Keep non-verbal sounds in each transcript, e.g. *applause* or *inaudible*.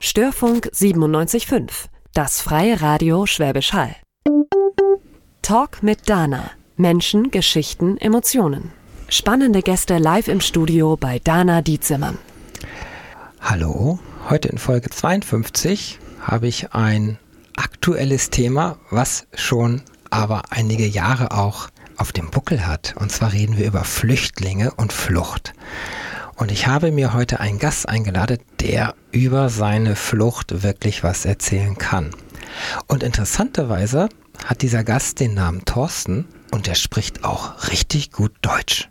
Störfunk 97.5, das freie Radio Schwäbisch Hall. Talk mit Dana. Menschen, Geschichten, Emotionen. Spannende Gäste live im Studio bei Dana Dietzimmern. Hallo, heute in Folge 52 habe ich ein aktuelles Thema, was schon aber einige Jahre auch auf dem Buckel hat. Und zwar reden wir über Flüchtlinge und Flucht. Und ich habe mir heute einen Gast eingeladen, der über seine Flucht wirklich was erzählen kann. Und interessanterweise hat dieser Gast den Namen Thorsten und er spricht auch richtig gut Deutsch.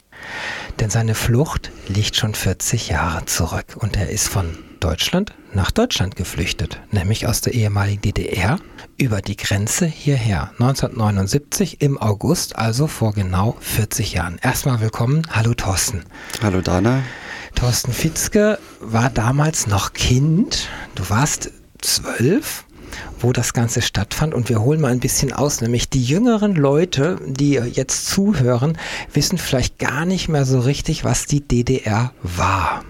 Denn seine Flucht liegt schon 40 Jahre zurück und er ist von Deutschland nach Deutschland geflüchtet, nämlich aus der ehemaligen DDR über die Grenze hierher. 1979 im August, also vor genau 40 Jahren. Erstmal willkommen. Hallo Thorsten. Hallo Dana. Thorsten Fitzke war damals noch Kind. Du warst zwölf wo das Ganze stattfand. Und wir holen mal ein bisschen aus, nämlich die jüngeren Leute, die jetzt zuhören, wissen vielleicht gar nicht mehr so richtig, was die DDR war.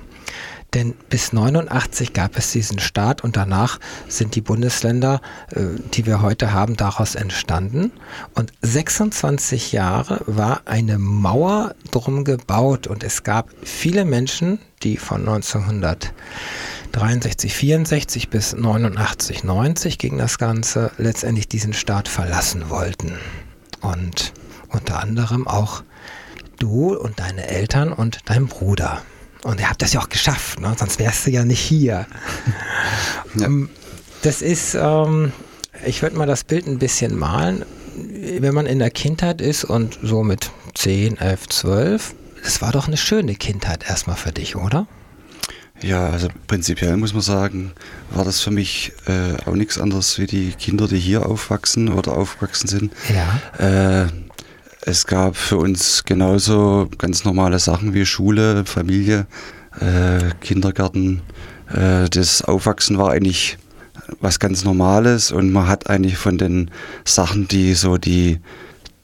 Denn bis 89 gab es diesen Staat und danach sind die Bundesländer, äh, die wir heute haben, daraus entstanden. Und 26 Jahre war eine Mauer drum gebaut und es gab viele Menschen, die von 1963, 64 bis 89, 90 ging das Ganze, letztendlich diesen Staat verlassen wollten. Und unter anderem auch du und deine Eltern und dein Bruder. Und ihr habt das ja auch geschafft, ne? sonst wärst du ja nicht hier. Ja. Ähm, das ist, ähm, ich würde mal das Bild ein bisschen malen. Wenn man in der Kindheit ist und so mit 10, 11, 12, das war doch eine schöne Kindheit erstmal für dich, oder? Ja, also prinzipiell muss man sagen, war das für mich äh, auch nichts anderes wie die Kinder, die hier aufwachsen oder aufgewachsen sind. Ja. Äh, es gab für uns genauso ganz normale Sachen wie Schule, Familie, äh, Kindergarten. Äh, das Aufwachsen war eigentlich was ganz Normales und man hat eigentlich von den Sachen, die so die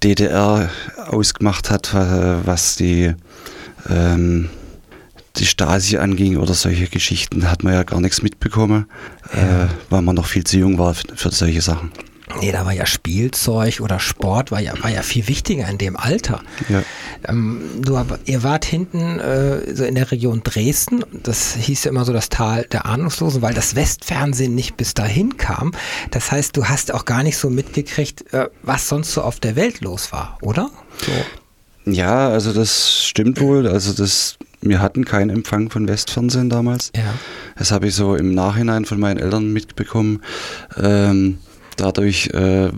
DDR ausgemacht hat, was die, ähm, die Stasi anging oder solche Geschichten, hat man ja gar nichts mitbekommen, ja. äh, weil man noch viel zu jung war für, für solche Sachen. Nee, da war ja Spielzeug oder Sport, war ja, war ja viel wichtiger in dem Alter. Ja. Ähm, du, ihr wart hinten äh, so in der Region Dresden, das hieß ja immer so das Tal der Ahnungslosen, weil das Westfernsehen nicht bis dahin kam. Das heißt, du hast auch gar nicht so mitgekriegt, äh, was sonst so auf der Welt los war, oder? So. Ja, also das stimmt wohl. Also das, wir hatten keinen Empfang von Westfernsehen damals. Ja. Das habe ich so im Nachhinein von meinen Eltern mitbekommen. Ähm, Dadurch äh,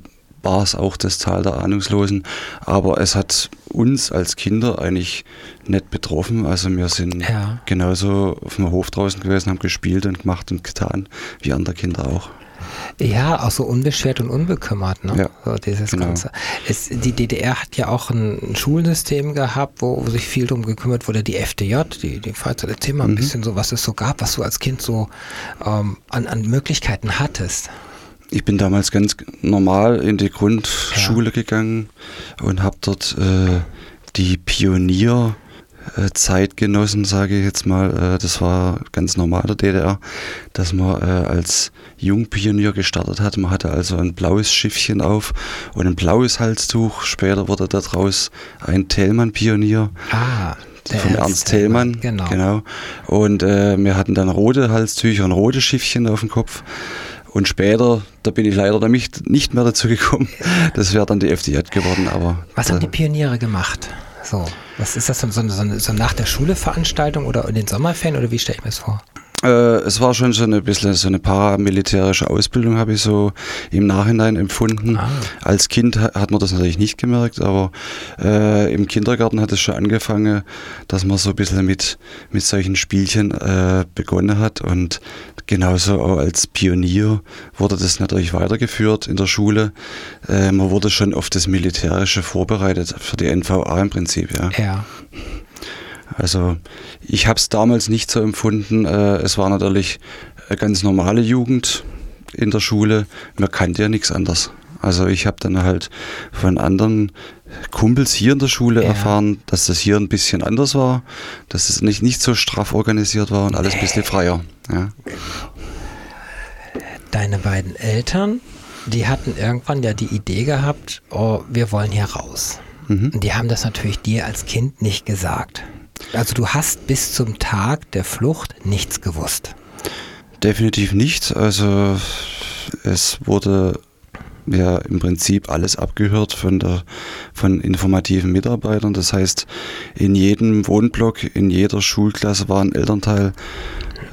war es auch das Tal der Ahnungslosen. Aber es hat uns als Kinder eigentlich nicht betroffen. Also wir sind ja. genauso auf dem Hof draußen gewesen, haben gespielt und gemacht und getan, wie andere Kinder auch. Ja, auch so unbeschwert und unbekümmert, ne? Ja, so dieses genau. Ganze. Es, die DDR hat ja auch ein, Schulsystem gehabt, wo, wo, sich viel drum gekümmert wurde, die FDJ, die, die Freizeit, erzähl mal ein mhm. bisschen so, was es so gab, was du als Kind so ähm, an, an Möglichkeiten hattest. Ich bin damals ganz normal in die Grundschule ja. gegangen und habe dort äh, die Pionierzeit äh, genossen, sage ich jetzt mal. Äh, das war ganz normal der DDR, dass man äh, als Jungpionier gestartet hat. Man hatte also ein blaues Schiffchen auf und ein blaues Halstuch. Später wurde daraus ein Thälmann-Pionier. Ah. von Ernst Thälmann, genau. genau. Und äh, wir hatten dann rote Halstücher und rote Schiffchen auf dem Kopf. Und später, da bin ich leider nicht, nicht mehr dazu gekommen, *laughs* das wäre dann die FDJ geworden. Aber Was haben die Pioniere gemacht? So, was ist das so, so, so, so nach der Schule Veranstaltung oder in den Sommerferien oder wie stelle ich mir das vor? Äh, es war schon so ein bisschen so eine paramilitärische Ausbildung, habe ich so im Nachhinein empfunden. Ah. Als Kind hat man das natürlich nicht gemerkt, aber äh, im Kindergarten hat es schon angefangen, dass man so ein bisschen mit, mit solchen Spielchen äh, begonnen hat. Und genauso auch als Pionier wurde das natürlich weitergeführt in der Schule. Äh, man wurde schon auf das Militärische vorbereitet, für die NVA im Prinzip. Ja. ja. Also ich habe es damals nicht so empfunden. Äh, es war natürlich eine ganz normale Jugend in der Schule. Man kannte ja nichts anderes. Also ich habe dann halt von anderen Kumpels hier in der Schule ja. erfahren, dass das hier ein bisschen anders war, dass es nicht, nicht so straff organisiert war und alles ein bisschen freier. Ja. Deine beiden Eltern, die hatten irgendwann ja die Idee gehabt, oh, wir wollen hier raus. Mhm. Und die haben das natürlich dir als Kind nicht gesagt. Also du hast bis zum Tag der Flucht nichts gewusst. Definitiv nicht. Also es wurde ja im Prinzip alles abgehört von der von informativen Mitarbeitern. Das heißt, in jedem Wohnblock, in jeder Schulklasse war ein Elternteil,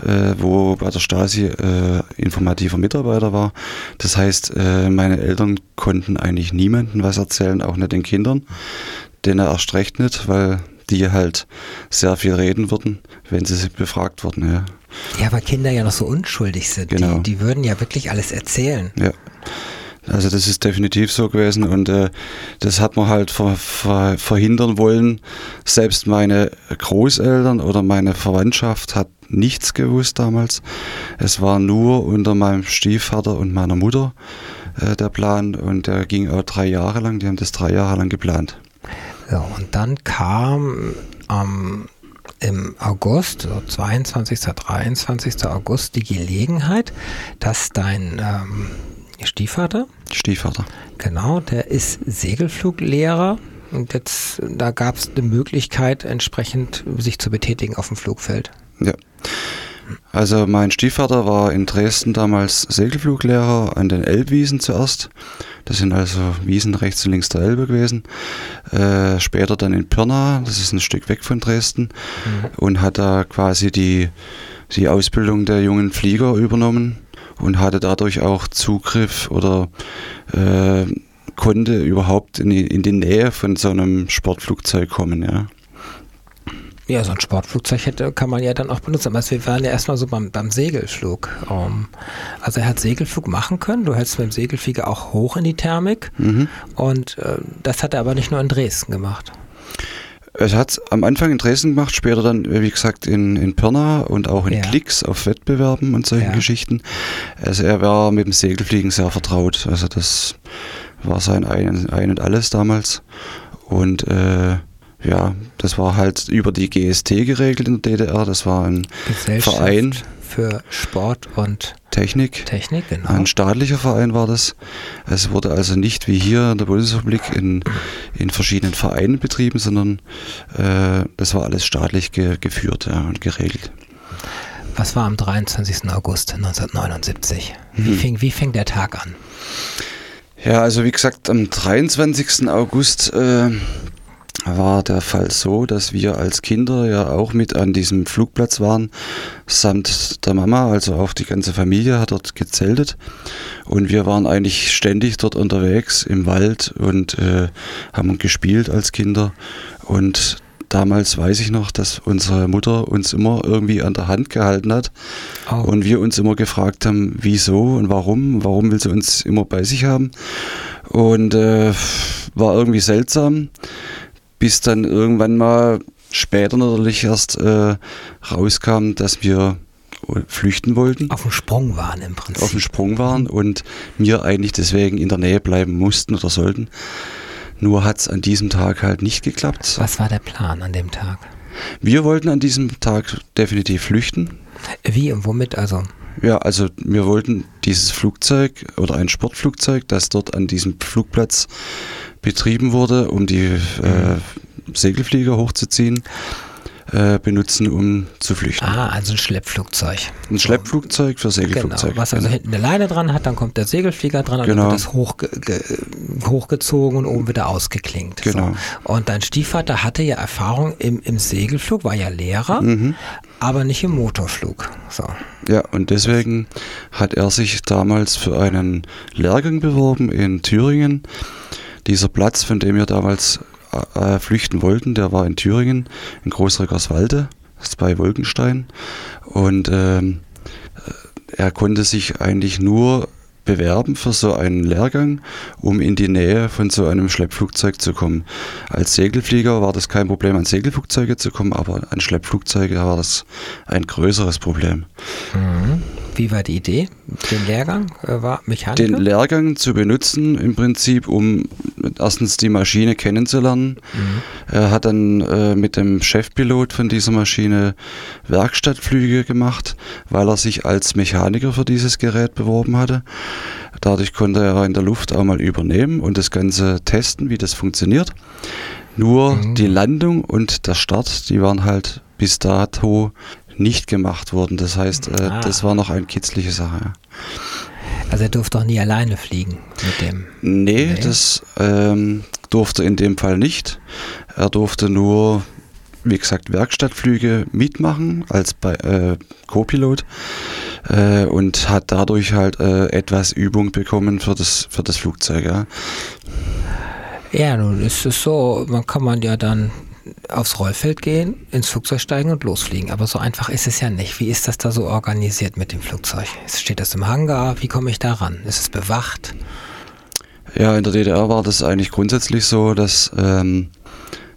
äh, wo bei der Stasi äh, informativer Mitarbeiter war. Das heißt, äh, meine Eltern konnten eigentlich niemandem was erzählen, auch nicht den Kindern. Denen erst recht nicht, weil die halt sehr viel reden würden, wenn sie befragt wurden. Ja. Ja, weil Kinder ja noch so unschuldig sind. Genau. Die, die würden ja wirklich alles erzählen. Ja. Also das ist definitiv so gewesen und äh, das hat man halt ver ver verhindern wollen. Selbst meine Großeltern oder meine Verwandtschaft hat nichts gewusst damals. Es war nur unter meinem Stiefvater und meiner Mutter äh, der Plan und der ging auch drei Jahre lang. Die haben das drei Jahre lang geplant. Ja, und dann kam am im August, so 22., 23. August, die Gelegenheit, dass dein ähm, Stiefvater? Stiefvater. Genau, der ist Segelfluglehrer und jetzt, da gab es eine Möglichkeit, entsprechend sich zu betätigen auf dem Flugfeld. Ja. Also mein Stiefvater war in Dresden damals Segelfluglehrer an den Elbwiesen zuerst. Das sind also Wiesen rechts und links der Elbe gewesen. Äh, später dann in Pirna, das ist ein Stück weg von Dresden, mhm. und hat da quasi die, die Ausbildung der jungen Flieger übernommen und hatte dadurch auch Zugriff oder äh, konnte überhaupt in die, in die Nähe von so einem Sportflugzeug kommen, ja. Ja, so ein Sportflugzeug hätte, kann man ja dann auch benutzen. Aber wir waren ja erstmal so beim, beim Segelflug. Um, ähm, also er hat Segelflug machen können. Du hältst beim Segelflieger auch hoch in die Thermik. Mhm. Und äh, das hat er aber nicht nur in Dresden gemacht. Es hat am Anfang in Dresden gemacht, später dann, wie gesagt, in, in Pirna und auch in ja. Klicks auf Wettbewerben und solchen ja. Geschichten. Also er war mit dem Segelfliegen sehr vertraut. Also das war sein Ein, ein und alles damals. Und äh, ja, das war halt über die GST geregelt in der DDR. Das war ein Verein für Sport und Technik. Technik, genau. Ein staatlicher Verein war das. Es wurde also nicht wie hier in der Bundesrepublik in, in verschiedenen Vereinen betrieben, sondern äh, das war alles staatlich ge geführt ja, und geregelt. Was war am 23. August 1979? Wie, hm. fing, wie fing der Tag an? Ja, also wie gesagt, am 23. August äh, war der Fall so, dass wir als Kinder ja auch mit an diesem Flugplatz waren, samt der Mama, also auch die ganze Familie hat dort gezeltet. Und wir waren eigentlich ständig dort unterwegs im Wald und äh, haben gespielt als Kinder. Und damals weiß ich noch, dass unsere Mutter uns immer irgendwie an der Hand gehalten hat oh. und wir uns immer gefragt haben, wieso und warum, warum will sie uns immer bei sich haben. Und äh, war irgendwie seltsam bis dann irgendwann mal später natürlich erst äh, rauskam, dass wir flüchten wollten. Auf dem Sprung waren im Prinzip. Auf dem Sprung waren und wir eigentlich deswegen in der Nähe bleiben mussten oder sollten. Nur hat es an diesem Tag halt nicht geklappt. Was war der Plan an dem Tag? Wir wollten an diesem Tag definitiv flüchten. Wie und womit also? Ja, also wir wollten dieses Flugzeug oder ein Sportflugzeug, das dort an diesem Flugplatz betrieben wurde, um die äh, Segelflieger hochzuziehen, äh, benutzen, um zu flüchten. Ah, also ein Schleppflugzeug. Ein Schleppflugzeug für Segelflugzeug. Genau, was also hinten eine Leine dran hat, dann kommt der Segelflieger dran und genau. dann wird das hochge hochgezogen und oben wieder ausgeklingt. Genau. So. Und dein Stiefvater hatte ja Erfahrung im, im Segelflug, war ja Lehrer, mhm. aber nicht im Motorflug. So. Ja, und deswegen hat er sich damals für einen Lehrgang beworben in Thüringen dieser Platz, von dem wir damals äh, flüchten wollten, der war in Thüringen, in Großreckerswalde, bei Wolkenstein. Und ähm, äh, er konnte sich eigentlich nur bewerben für so einen Lehrgang, um in die Nähe von so einem Schleppflugzeug zu kommen. Als Segelflieger war das kein Problem, an Segelflugzeuge zu kommen, aber an Schleppflugzeuge war das ein größeres Problem. Mhm. Wie war die Idee? Den Lehrgang äh, war Mechaniker? Den Lehrgang zu benutzen im Prinzip, um erstens die Maschine kennenzulernen. Mhm. Er hat dann äh, mit dem Chefpilot von dieser Maschine Werkstattflüge gemacht, weil er sich als Mechaniker für dieses Gerät beworben hatte. Dadurch konnte er in der Luft auch mal übernehmen und das Ganze testen, wie das funktioniert. Nur mhm. die Landung und der Start, die waren halt bis dato nicht gemacht worden. Das heißt, äh, ah. das war noch eine kitzliche Sache. Also er durfte auch nie alleine fliegen mit dem. Nee, nee. das ähm, durfte in dem Fall nicht. Er durfte nur, wie gesagt, Werkstattflüge mitmachen als äh, Co-Pilot äh, und hat dadurch halt äh, etwas Übung bekommen für das, für das Flugzeug. Ja. Ja, nun ist es so, man kann man ja dann aufs Rollfeld gehen, ins Flugzeug steigen und losfliegen. Aber so einfach ist es ja nicht. Wie ist das da so organisiert mit dem Flugzeug? Steht das im Hangar? Wie komme ich da ran? Ist es bewacht? Ja, in der DDR war das eigentlich grundsätzlich so, dass ähm,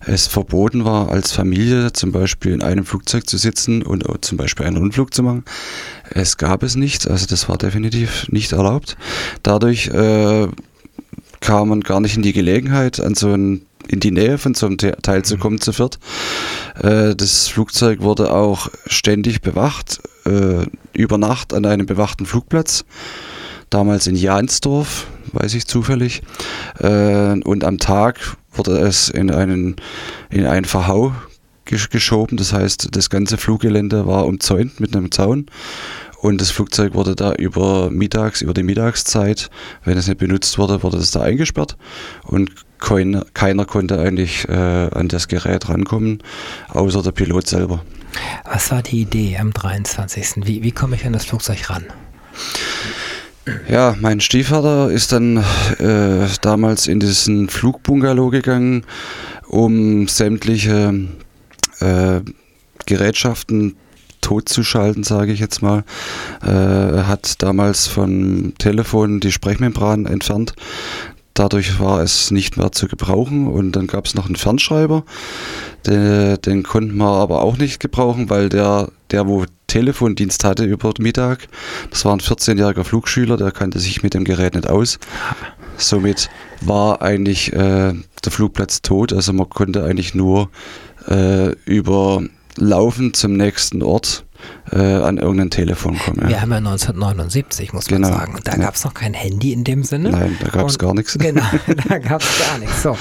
es verboten war, als Familie zum Beispiel in einem Flugzeug zu sitzen und zum Beispiel einen Rundflug zu machen. Es gab es nicht, also das war definitiv nicht erlaubt. Dadurch äh, kam man gar nicht in die Gelegenheit, an so ein in die Nähe von so einem Teil zu kommen zu viert. Äh, das Flugzeug wurde auch ständig bewacht, äh, über Nacht an einem bewachten Flugplatz, damals in Jansdorf, weiß ich zufällig. Äh, und am Tag wurde es in einen, in einen Verhau geschoben, das heißt, das ganze Fluggelände war umzäunt mit einem Zaun. Und das Flugzeug wurde da über mittags, über die Mittagszeit, wenn es nicht benutzt wurde, wurde es da eingesperrt und keiner, keiner konnte eigentlich äh, an das Gerät rankommen, außer der Pilot selber. Was war die Idee am 23.? Wie, wie komme ich an das Flugzeug ran? Ja, mein Stiefvater ist dann äh, damals in diesen Flugbungalow gegangen, um sämtliche äh, Gerätschaften totzuschalten, sage ich jetzt mal. Äh, er hat damals vom Telefon die Sprechmembran entfernt. Dadurch war es nicht mehr zu gebrauchen und dann gab es noch einen Fernschreiber. Den, den, konnten wir aber auch nicht gebrauchen, weil der, der wo Telefondienst hatte über Mittag, das war ein 14-jähriger Flugschüler, der kannte sich mit dem Gerät nicht aus. Somit war eigentlich äh, der Flugplatz tot, also man konnte eigentlich nur äh, über Laufen zum nächsten Ort äh, an irgendein Telefon kommen. Ja. Wir haben ja 1979, muss man genau. sagen. Da ja. gab es noch kein Handy in dem Sinne. Nein, da gab es gar nichts. *laughs* Genau, da gab es gar nichts. So.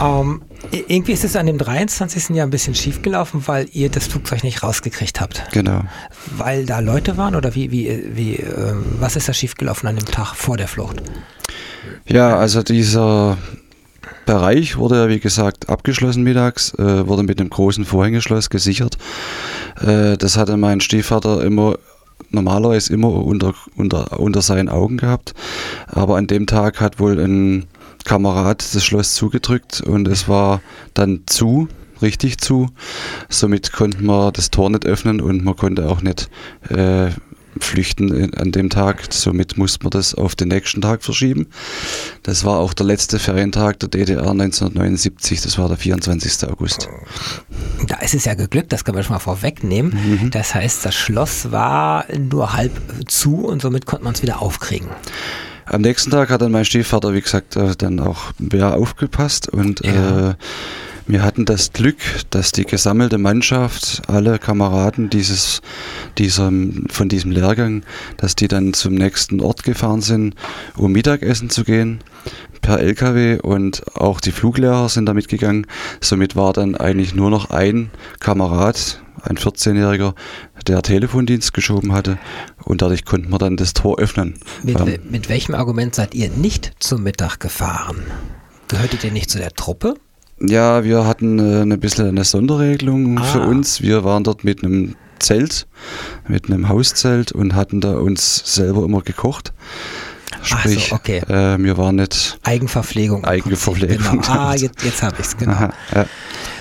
Ähm, irgendwie ist es an dem 23. Jahr ein bisschen schief gelaufen, weil ihr das Flugzeug nicht rausgekriegt habt. Genau. Weil da Leute waren oder wie, wie, wie, äh, was ist da schief gelaufen an dem Tag vor der Flucht? Ja, also dieser Bereich wurde ja, wie gesagt, abgeschlossen mittags, äh, wurde mit einem großen Vorhängeschloss gesichert. Äh, das hatte mein Stiefvater immer normalerweise immer unter, unter, unter seinen Augen gehabt. Aber an dem Tag hat wohl ein Kamerad das Schloss zugedrückt und es war dann zu, richtig zu. Somit konnten wir das Tor nicht öffnen und man konnte auch nicht äh, flüchten an dem Tag. Somit musste man das auf den nächsten Tag verschieben. Das war auch der letzte Ferientag der DDR 1979, das war der 24. August. Da ist es ja geglückt, das können wir schon mal vorwegnehmen. Mhm. Das heißt, das Schloss war nur halb zu und somit konnte man es wieder aufkriegen. Am nächsten Tag hat dann mein Stiefvater, wie gesagt, äh, dann auch mehr aufgepasst und ja. äh, wir hatten das Glück, dass die gesammelte Mannschaft, alle Kameraden dieses, dieser, von diesem Lehrgang, dass die dann zum nächsten Ort gefahren sind, um Mittagessen zu gehen per LKW und auch die Fluglehrer sind damit gegangen. Somit war dann eigentlich nur noch ein Kamerad, ein 14-Jähriger, der Telefondienst geschoben hatte und dadurch konnten wir dann das Tor öffnen. Mit, ähm, mit welchem Argument seid ihr nicht zum Mittag gefahren? Gehörtet ihr nicht zu der Truppe? Ja, wir hatten äh, ein bisschen eine Sonderregelung ah. für uns. Wir waren dort mit einem Zelt, mit einem Hauszelt und hatten da uns selber immer gekocht. Sprich, so, okay. äh, wir waren nicht Eigenverpflegung. Eigenverpflegung. Genau. Ah, *laughs* jetzt, jetzt habe ich es, genau. Aha, ja.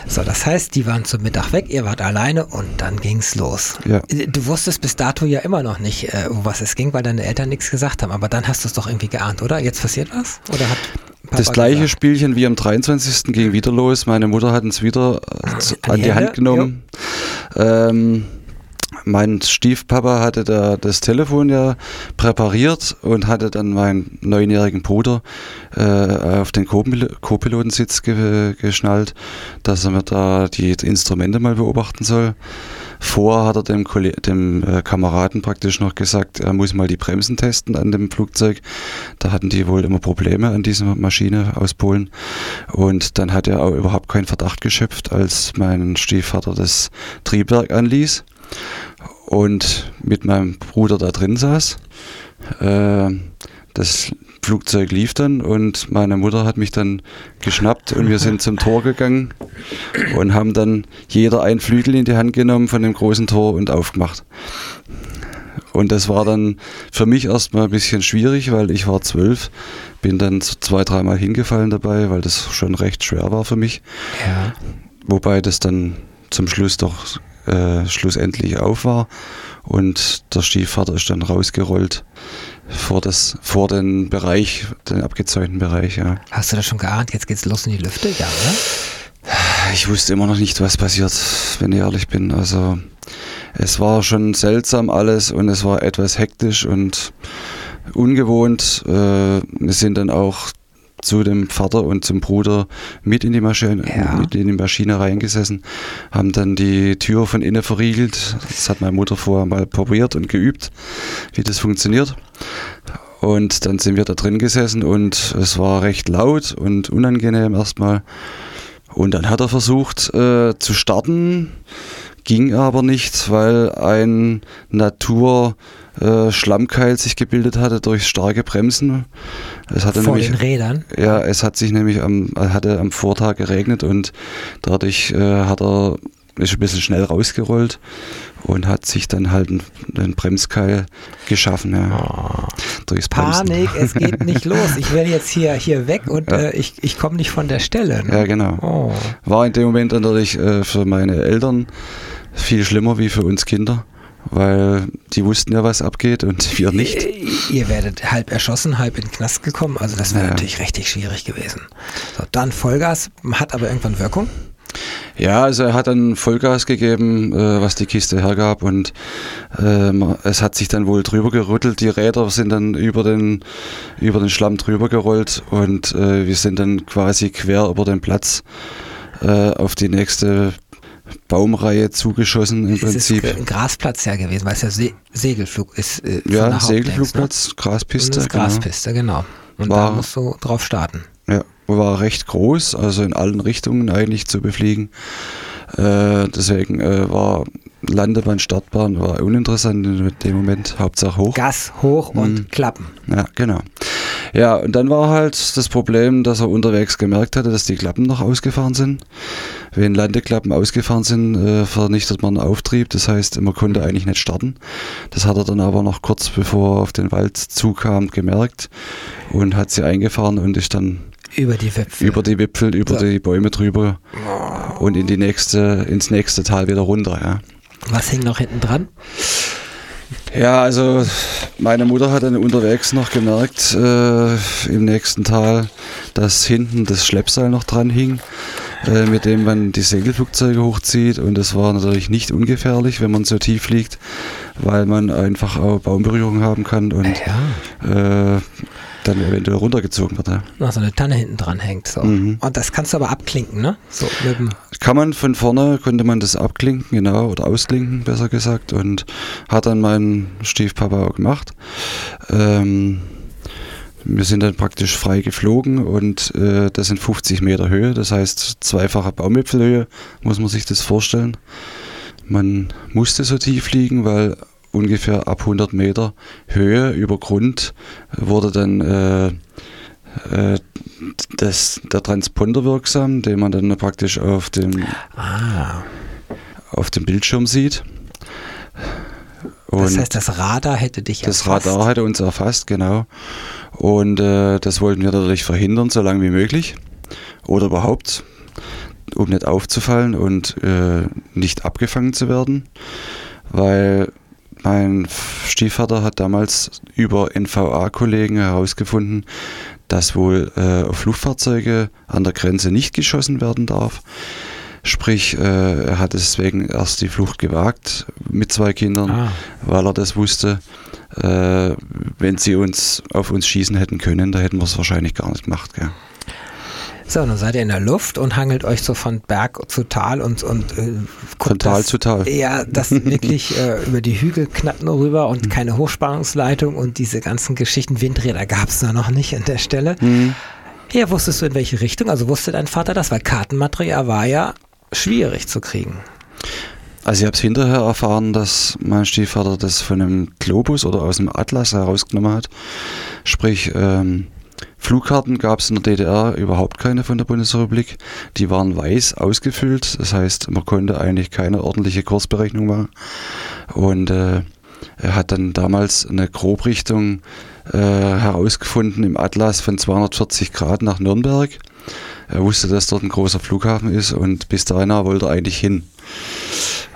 So, das heißt, die waren zum Mittag weg, ihr wart alleine und dann ging's los. Ja. Du wusstest bis dato ja immer noch nicht, äh, um was es ging, weil deine Eltern nichts gesagt haben. Aber dann hast du es doch irgendwie geahnt, oder? Jetzt passiert was? Oder hat Papa das gleiche gesagt? Spielchen wie am 23. ging wieder los. Meine Mutter hat uns wieder äh, an, an die, Hand genommen. Ähm, mein Stiefpapa hatte da das Telefon ja präpariert und hatte dann meinen neunjährigen Bruder äh, auf den Co-Pilotensitz ge geschnallt, dass er mir da die Instrumente mal beobachten soll. Vorher hat er dem, dem äh, Kameraden praktisch noch gesagt, er muss mal die Bremsen testen an dem Flugzeug. Da hatten die wohl immer Probleme an dieser Maschine aus Polen. Und dann hat er auch überhaupt keinen Verdacht geschöpft, als mein Stiefvater das Triebwerk anließ und mit meinem Bruder da drin saß. Äh, das Flugzeug lief dann und meine Mutter hat mich dann geschnappt und wir sind zum Tor gegangen und haben dann jeder ein Flügel in die Hand genommen von dem großen Tor und aufgemacht. Und das war dann für mich erstmal ein bisschen schwierig, weil ich war zwölf, bin dann zwei, dreimal hingefallen dabei, weil das schon recht schwer war für mich. Ja. Wobei das dann zum Schluss doch äh, schlussendlich auf war und der Stiefvater ist dann rausgerollt vor, das, vor den Bereich, den abgezäunten Bereich, ja. Hast du das schon geahnt? Jetzt geht's los in die Lüfte, ja, oder? Ich wusste immer noch nicht, was passiert, wenn ich ehrlich bin. Also es war schon seltsam alles und es war etwas hektisch und ungewohnt. Äh, wir sind dann auch zu dem Vater und zum Bruder mit in die Maschine, ja. mit in die Maschine reingesessen, haben dann die Tür von innen verriegelt. Das hat meine Mutter vorher mal probiert und geübt, wie das funktioniert. Und dann sind wir da drin gesessen und es war recht laut und unangenehm erstmal. Und dann hat er versucht äh, zu starten, ging aber nicht, weil ein Natur äh, Schlammkeil sich gebildet hatte durch starke Bremsen. Es hatte Vor nämlich, den Rädern? Ja, es hat sich nämlich am, hatte am Vortag geregnet und dadurch äh, hat er ist ein bisschen schnell rausgerollt und hat sich dann halt einen, Bremskeil geschaffen. Ja, oh. durchs Panik, es geht nicht *laughs* los. Ich werde jetzt hier, hier weg und ja. äh, ich, ich komme nicht von der Stelle. Ne? Ja, genau. Oh. War in dem Moment natürlich äh, für meine Eltern viel schlimmer wie für uns Kinder weil die wussten ja, was abgeht und *laughs* wir nicht. Ihr werdet halb erschossen, halb in den Knast gekommen, also das wäre ja. natürlich richtig schwierig gewesen. So, dann Vollgas, hat aber irgendwann Wirkung? Ja, also er hat dann Vollgas gegeben, äh, was die Kiste hergab und äh, es hat sich dann wohl drüber gerüttelt. Die Räder sind dann über den, über den Schlamm drüber gerollt und äh, wir sind dann quasi quer über den Platz äh, auf die nächste Baumreihe zugeschossen im Prinzip. Es ist ein Grasplatz ja gewesen, weil es ja Se Segelflug ist. Äh, ja, Segelflugplatz, ne? Graspiste. Und Graspiste, genau. genau. Und war, da musst du drauf starten. War recht groß, also in allen Richtungen eigentlich zu befliegen. Äh, deswegen äh, war Landebahn, Startbahn war uninteressant in dem Moment, Hauptsache hoch. Gas hoch und mhm. klappen. Ja, genau. Ja, und dann war halt das Problem, dass er unterwegs gemerkt hatte, dass die Klappen noch ausgefahren sind. Wenn Landeklappen ausgefahren sind, äh, vernichtet man Auftrieb. Das heißt, man konnte eigentlich nicht starten. Das hat er dann aber noch kurz bevor er auf den Wald zukam gemerkt und hat sie eingefahren und ist dann über die Wipfel, über die, Wipfel, über so. die Bäume drüber und in die nächste, ins nächste Tal wieder runter. Ja. Was hing noch hinten dran? Ja, also meine Mutter hat dann unterwegs noch gemerkt äh, im nächsten Tal, dass hinten das Schleppseil noch dran hing, äh, mit dem man die Segelflugzeuge hochzieht. Und das war natürlich nicht ungefährlich, wenn man so tief liegt, weil man einfach auch Baumberührung haben kann und ja. äh, dann eventuell runtergezogen wird. Ja. Noch so eine Tanne hinten dran hängt. So. Mhm. Und das kannst du aber abklinken, ne? So Kann man von vorne, konnte man das abklinken, genau, oder ausklinken, besser gesagt. Und hat dann mein Stiefpapa auch gemacht. Ähm, wir sind dann praktisch frei geflogen und äh, das sind 50 Meter Höhe, das heißt zweifache Baumwipfelhöhe, muss man sich das vorstellen. Man musste so tief fliegen, weil ungefähr ab 100 Meter Höhe über Grund wurde dann äh, äh, das, der Transponder wirksam, den man dann praktisch auf dem, ah. auf dem Bildschirm sieht. Und das heißt, das Radar hätte dich das erfasst? Das Radar hätte uns erfasst, genau. Und äh, das wollten wir natürlich verhindern, so lange wie möglich. Oder überhaupt um nicht aufzufallen und äh, nicht abgefangen zu werden, weil mein Stiefvater hat damals über NVA-Kollegen herausgefunden, dass wohl äh, auf Luftfahrzeuge an der Grenze nicht geschossen werden darf. Sprich, äh, er hat deswegen erst die Flucht gewagt mit zwei Kindern, ah. weil er das wusste. Äh, wenn sie uns auf uns schießen hätten können, da hätten wir es wahrscheinlich gar nicht gemacht. Gell? So, dann seid ihr in der Luft und hangelt euch so von Berg zu Tal und, und äh, von Tal das, zu Tal. Ja, das *laughs* wirklich äh, über die Hügel knappen rüber und mhm. keine Hochspannungsleitung und diese ganzen Geschichten. Windräder gab es da noch nicht an der Stelle. Mhm. Ja, wusstest du in welche Richtung? Also wusste dein Vater das? Weil Kartenmaterial war ja schwierig zu kriegen. Also ich habe es hinterher erfahren, dass mein Stiefvater das von einem Globus oder aus dem Atlas herausgenommen hat. Sprich, ähm, Flugkarten gab es in der DDR überhaupt keine von der Bundesrepublik. Die waren weiß ausgefüllt. Das heißt, man konnte eigentlich keine ordentliche Kursberechnung machen. Und äh, er hat dann damals eine Grobrichtung äh, herausgefunden im Atlas von 240 Grad nach Nürnberg. Er wusste, dass dort ein großer Flughafen ist und bis dahin wollte er eigentlich hin.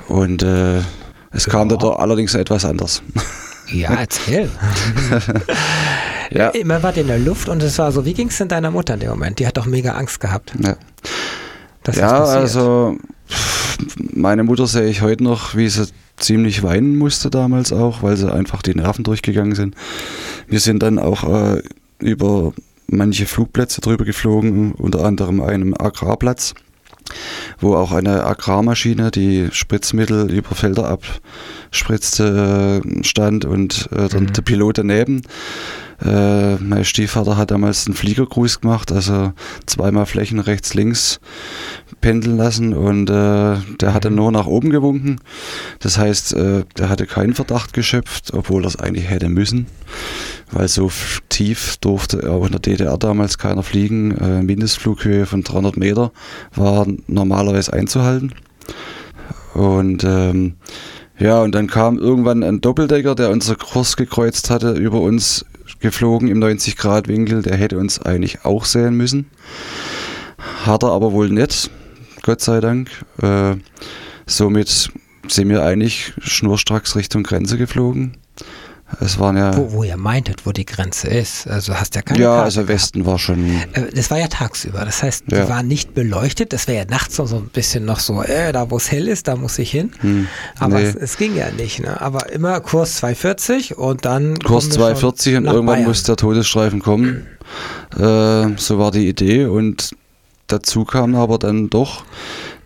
Und äh, es ja. kam da allerdings etwas anders. Ja, erzähl. *laughs* *laughs* ja. Immer wart in der Luft und es war so, wie ging es denn deiner Mutter in dem Moment? Die hat doch mega Angst gehabt. Ja, ja also meine Mutter sehe ich heute noch, wie sie ziemlich weinen musste damals auch, weil sie einfach die Nerven durchgegangen sind. Wir sind dann auch äh, über manche Flugplätze drüber geflogen, unter anderem einem Agrarplatz, wo auch eine Agrarmaschine, die Spritzmittel über Felder abspritzte, äh, stand und äh, mhm. der Pilot daneben. Äh, mein Stiefvater hat damals einen Fliegergruß gemacht, also zweimal Flächen rechts, links pendeln lassen und äh, der hatte nur nach oben gewunken. Das heißt, äh, der hatte keinen Verdacht geschöpft, obwohl er es eigentlich hätte müssen, weil so tief durfte auch in der DDR damals keiner fliegen. Äh, Mindestflughöhe von 300 Meter war normalerweise einzuhalten. Und ähm, ja, und dann kam irgendwann ein Doppeldecker, der unser Kurs gekreuzt hatte, über uns geflogen im 90-Grad-Winkel. Der hätte uns eigentlich auch sehen müssen. Hat er aber wohl nicht, Gott sei Dank. Äh, somit sind wir eigentlich schnurstracks Richtung Grenze geflogen. Es waren ja. Wo, wo ihr meintet, wo die Grenze ist. Also hast ja keine Ja, Karte also Westen gehabt. war schon. Äh, das war ja tagsüber. Das heißt, die ja. war nicht beleuchtet. Das wäre ja nachts so ein bisschen noch so, äh, da wo es hell ist, da muss ich hin. Hm, Aber nee. es, es, ging ja nicht. Ne? Aber immer Kurs 240 und dann. Kurs 240 und irgendwann Bayern. muss der Todesstreifen kommen. *clears throat* Äh, so war die Idee. Und dazu kam aber dann doch,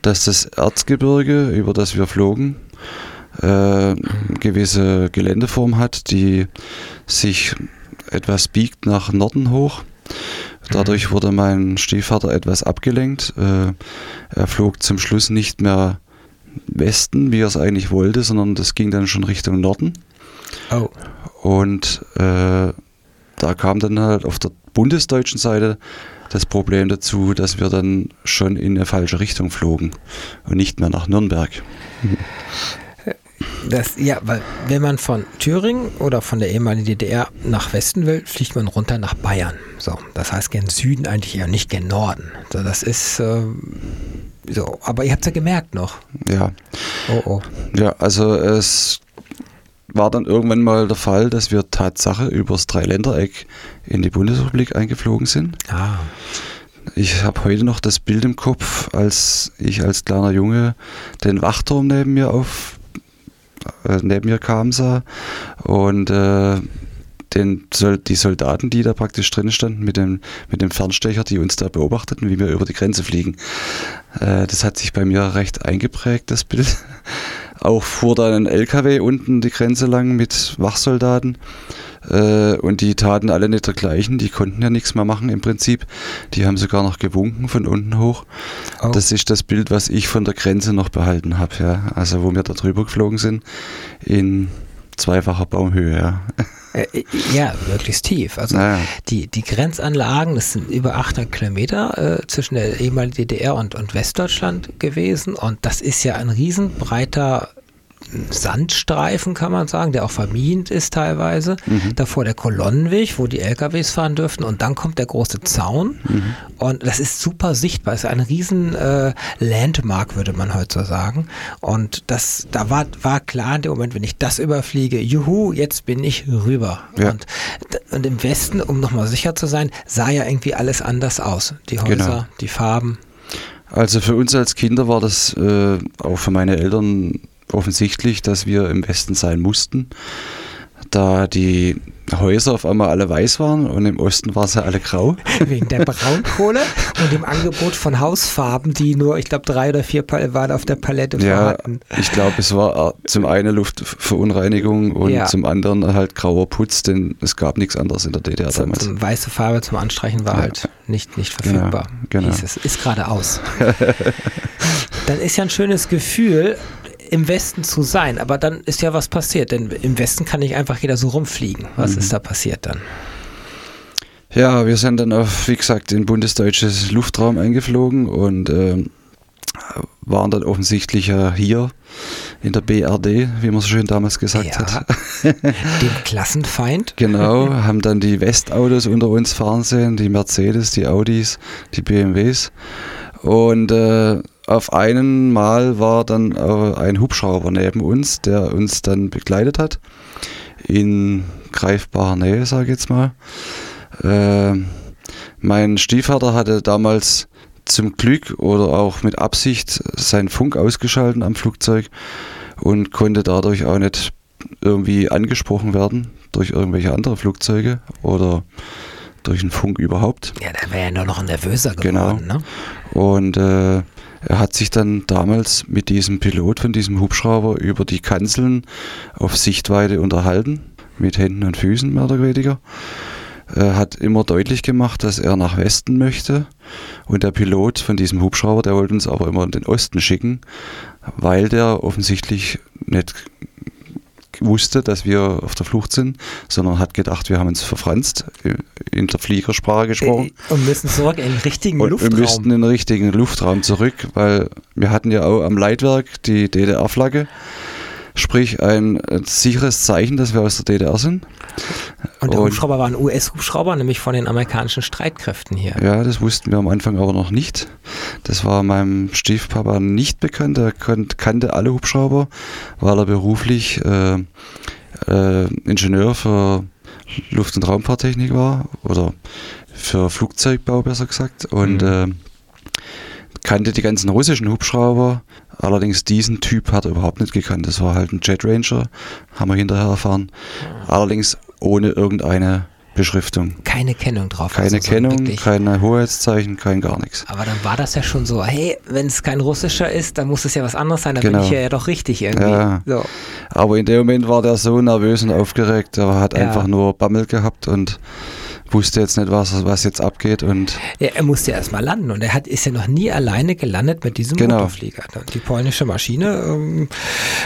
dass das Erzgebirge, über das wir flogen, äh, gewisse Geländeform hat, die sich etwas biegt nach Norden hoch. Dadurch wurde mein Stiefvater etwas abgelenkt. Äh, er flog zum Schluss nicht mehr Westen, wie er es eigentlich wollte, sondern das ging dann schon Richtung Norden. Oh. Und äh, da kam dann halt auf der bundesdeutschen Seite das Problem dazu, dass wir dann schon in eine falsche Richtung flogen und nicht mehr nach Nürnberg. *laughs* Das, ja, weil wenn man von Thüringen oder von der ehemaligen DDR nach Westen will, fliegt man runter nach Bayern. So, das heißt gen Süden eigentlich eher nicht gen Norden. So, das ist äh, so, aber ihr habt es ja gemerkt noch. Ja. Oh, oh. Ja, also es war dann irgendwann mal der Fall, dass wir Tatsache übers Dreiländereck in die Bundesrepublik eingeflogen sind. Ah. Ich habe heute noch das Bild im Kopf, als ich als kleiner Junge den Wachturm neben mir auf äh, neben mir kam sah und äh, den, die Soldaten, die da praktisch drin standen mit dem, mit dem Fernstecher, die uns da beobachteten, wie wir über die Grenze fliegen. Äh, das hat sich bei mir recht eingeprägt, das Bild. Auch fuhr da ein LKW unten die Grenze lang mit Wachsoldaten. Äh, und die taten alle nicht dergleichen, die konnten ja nichts mehr machen im Prinzip. Die haben sogar noch gewunken von unten hoch. Oh. Das ist das Bild, was ich von der Grenze noch behalten habe, ja. Also wo wir da drüber geflogen sind, in zweifacher Baumhöhe, ja. Äh, äh, ja, möglichst tief. Also naja. die, die Grenzanlagen, das sind über 800 Kilometer äh, zwischen der ehemaligen DDR und, und Westdeutschland gewesen und das ist ja ein riesenbreiter Sandstreifen, kann man sagen, der auch vermint ist teilweise. Mhm. Davor der Kolonnenweg, wo die LKWs fahren dürften. Und dann kommt der große Zaun. Mhm. Und das ist super sichtbar. Es ist ein riesen äh, Landmark, würde man heute so sagen. Und das, da war, war klar in dem Moment, wenn ich das überfliege, juhu, jetzt bin ich rüber. Ja. Und, und im Westen, um nochmal sicher zu sein, sah ja irgendwie alles anders aus. Die Häuser, genau. die Farben. Also für uns als Kinder war das äh, auch für meine Eltern offensichtlich, dass wir im Westen sein mussten, da die Häuser auf einmal alle weiß waren und im Osten waren sie alle grau. *laughs* Wegen der Braunkohle und dem Angebot von Hausfarben, die nur, ich glaube, drei oder vier waren auf der Palette ja, vorhanden. Ich glaube, es war äh, zum einen Luftverunreinigung und ja. zum anderen halt grauer Putz, denn es gab nichts anderes in der DDR zum, damals. Zum weiße Farbe zum Anstreichen war ja. halt nicht, nicht verfügbar. Genau, genau. Es ist gerade aus. *laughs* Dann ist ja ein schönes Gefühl, im Westen zu sein. Aber dann ist ja was passiert, denn im Westen kann nicht einfach jeder so rumfliegen. Was mhm. ist da passiert dann? Ja, wir sind dann auf, wie gesagt, in bundesdeutsches Luftraum eingeflogen und äh, waren dann offensichtlich ja hier in der BRD, wie man so schön damals gesagt ja, hat. *laughs* Dem Klassenfeind. genau, *laughs* haben dann die Westautos unter uns fahren sehen, die Mercedes, die Audis, die BMWs. Und äh, auf einen Mal war dann äh, ein Hubschrauber neben uns, der uns dann begleitet hat. In greifbarer Nähe, sage ich jetzt mal. Äh, mein Stiefvater hatte damals zum Glück oder auch mit Absicht seinen Funk ausgeschalten am Flugzeug und konnte dadurch auch nicht irgendwie angesprochen werden durch irgendwelche andere Flugzeuge oder durch den Funk überhaupt. Ja, der wäre ja nur noch nervöser geworden. Genau. Ne? Und äh, er hat sich dann damals mit diesem Pilot von diesem Hubschrauber über die Kanzeln auf Sichtweite unterhalten, mit Händen und Füßen mehr oder weniger. Er hat immer deutlich gemacht, dass er nach Westen möchte. Und der Pilot von diesem Hubschrauber, der wollte uns aber immer in den Osten schicken, weil der offensichtlich nicht wusste, dass wir auf der Flucht sind, sondern hat gedacht, wir haben uns verfranst, in der Fliegersprache gesprochen. Äh, und müssen zurück in den richtigen und Luftraum. Wir müssten in den richtigen Luftraum zurück, weil wir hatten ja auch am Leitwerk die DDR-Flagge. Sprich, ein sicheres Zeichen, dass wir aus der DDR sind. Und der und, Hubschrauber war ein US-Hubschrauber, nämlich von den amerikanischen Streitkräften hier. Ja, das wussten wir am Anfang aber noch nicht. Das war meinem Stiefpapa nicht bekannt. Er kannte alle Hubschrauber, weil er beruflich äh, äh, Ingenieur für Luft- und Raumfahrttechnik war oder für Flugzeugbau besser gesagt. Und mhm. äh, kannte die ganzen russischen Hubschrauber, allerdings diesen Typ hat er überhaupt nicht gekannt. Das war halt ein Jet Ranger, haben wir hinterher erfahren. Allerdings ohne irgendeine Beschriftung. Keine Kennung drauf. Keine also Kennung, keine Hoheitszeichen, kein gar nichts. Aber dann war das ja schon so, hey, wenn es kein russischer ist, dann muss es ja was anderes sein, dann genau. bin ich ja, doch richtig irgendwie. Ja. So. Aber in dem Moment war der so nervös und aufgeregt, er hat ja. einfach nur Bammel gehabt und wusste jetzt nicht, was, was jetzt abgeht. Und ja, er musste erst mal landen und er hat, ist ja noch nie alleine gelandet mit diesem genau. Motorflieger. Die polnische Maschine, ähm,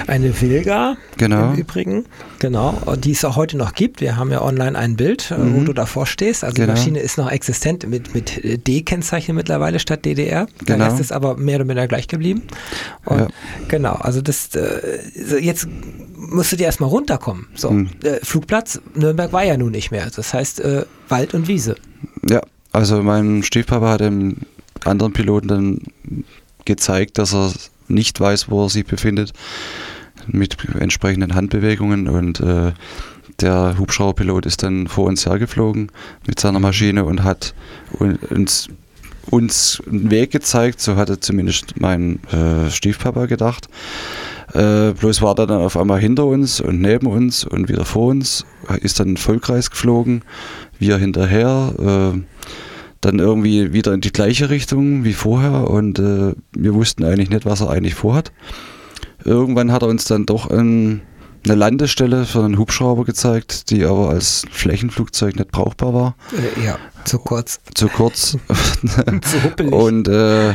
eine Wilga genau. im Übrigen, genau, die es auch heute noch gibt. Wir haben ja online ein Bild, äh, mhm. wo du davor stehst. Also genau. die Maschine ist noch existent mit, mit D-Kennzeichen mittlerweile statt DDR. Der genau. Rest ist aber mehr oder weniger gleich geblieben. Und ja. Genau, also das äh, jetzt musstet ihr erstmal runterkommen. So, äh, Flugplatz Nürnberg war ja nun nicht mehr. Das heißt, äh, Wald und Wiese. Ja, also mein Stiefpapa hat dem anderen Piloten dann gezeigt, dass er nicht weiß, wo er sich befindet, mit entsprechenden Handbewegungen und äh, der Hubschrauberpilot ist dann vor uns hergeflogen mit seiner Maschine und hat uns, uns einen Weg gezeigt, so hatte zumindest mein äh, Stiefpapa gedacht. Äh, bloß war er dann auf einmal hinter uns und neben uns und wieder vor uns, ist dann in Vollkreis geflogen, wir hinterher, äh, dann irgendwie wieder in die gleiche Richtung wie vorher und äh, wir wussten eigentlich nicht, was er eigentlich vorhat. Irgendwann hat er uns dann doch ein, eine Landestelle für einen Hubschrauber gezeigt, die aber als Flächenflugzeug nicht brauchbar war. Äh, ja, zu kurz. Zu kurz. *laughs* *laughs* zu huppelig. Und äh,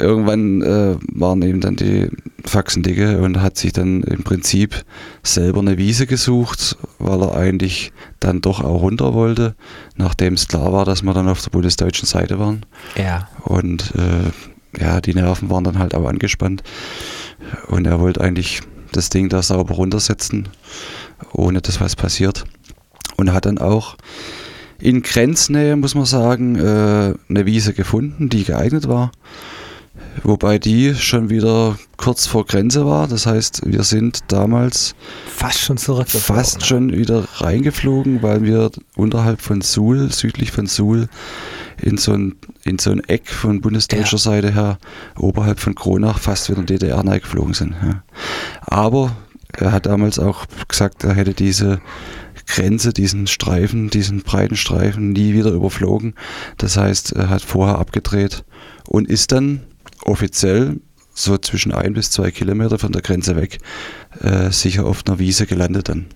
irgendwann äh, waren eben dann die Faxen dicke und hat sich dann im Prinzip selber eine Wiese gesucht, weil er eigentlich dann doch auch runter wollte, nachdem es klar war, dass wir dann auf der bundesdeutschen Seite waren. Ja. Und äh, ja, die Nerven waren dann halt auch angespannt und er wollte eigentlich das Ding da sauber runtersetzen, ohne dass was passiert. Und hat dann auch in Grenznähe, muss man sagen, äh, eine Wiese gefunden, die geeignet war. Wobei die schon wieder kurz vor Grenze war. Das heißt, wir sind damals fast schon zurück. Fast schon wieder reingeflogen, weil wir unterhalb von Suhl, südlich von Suhl, in so ein, in so ein Eck von bundesdeutscher ja. Seite her, oberhalb von Kronach, fast wieder in DDR reingeflogen sind. Ja. Aber er hat damals auch gesagt, er hätte diese Grenze, diesen Streifen, diesen breiten Streifen nie wieder überflogen. Das heißt, er hat vorher abgedreht und ist dann offiziell so zwischen ein bis zwei Kilometer von der Grenze weg äh, sicher auf einer Wiese gelandet dann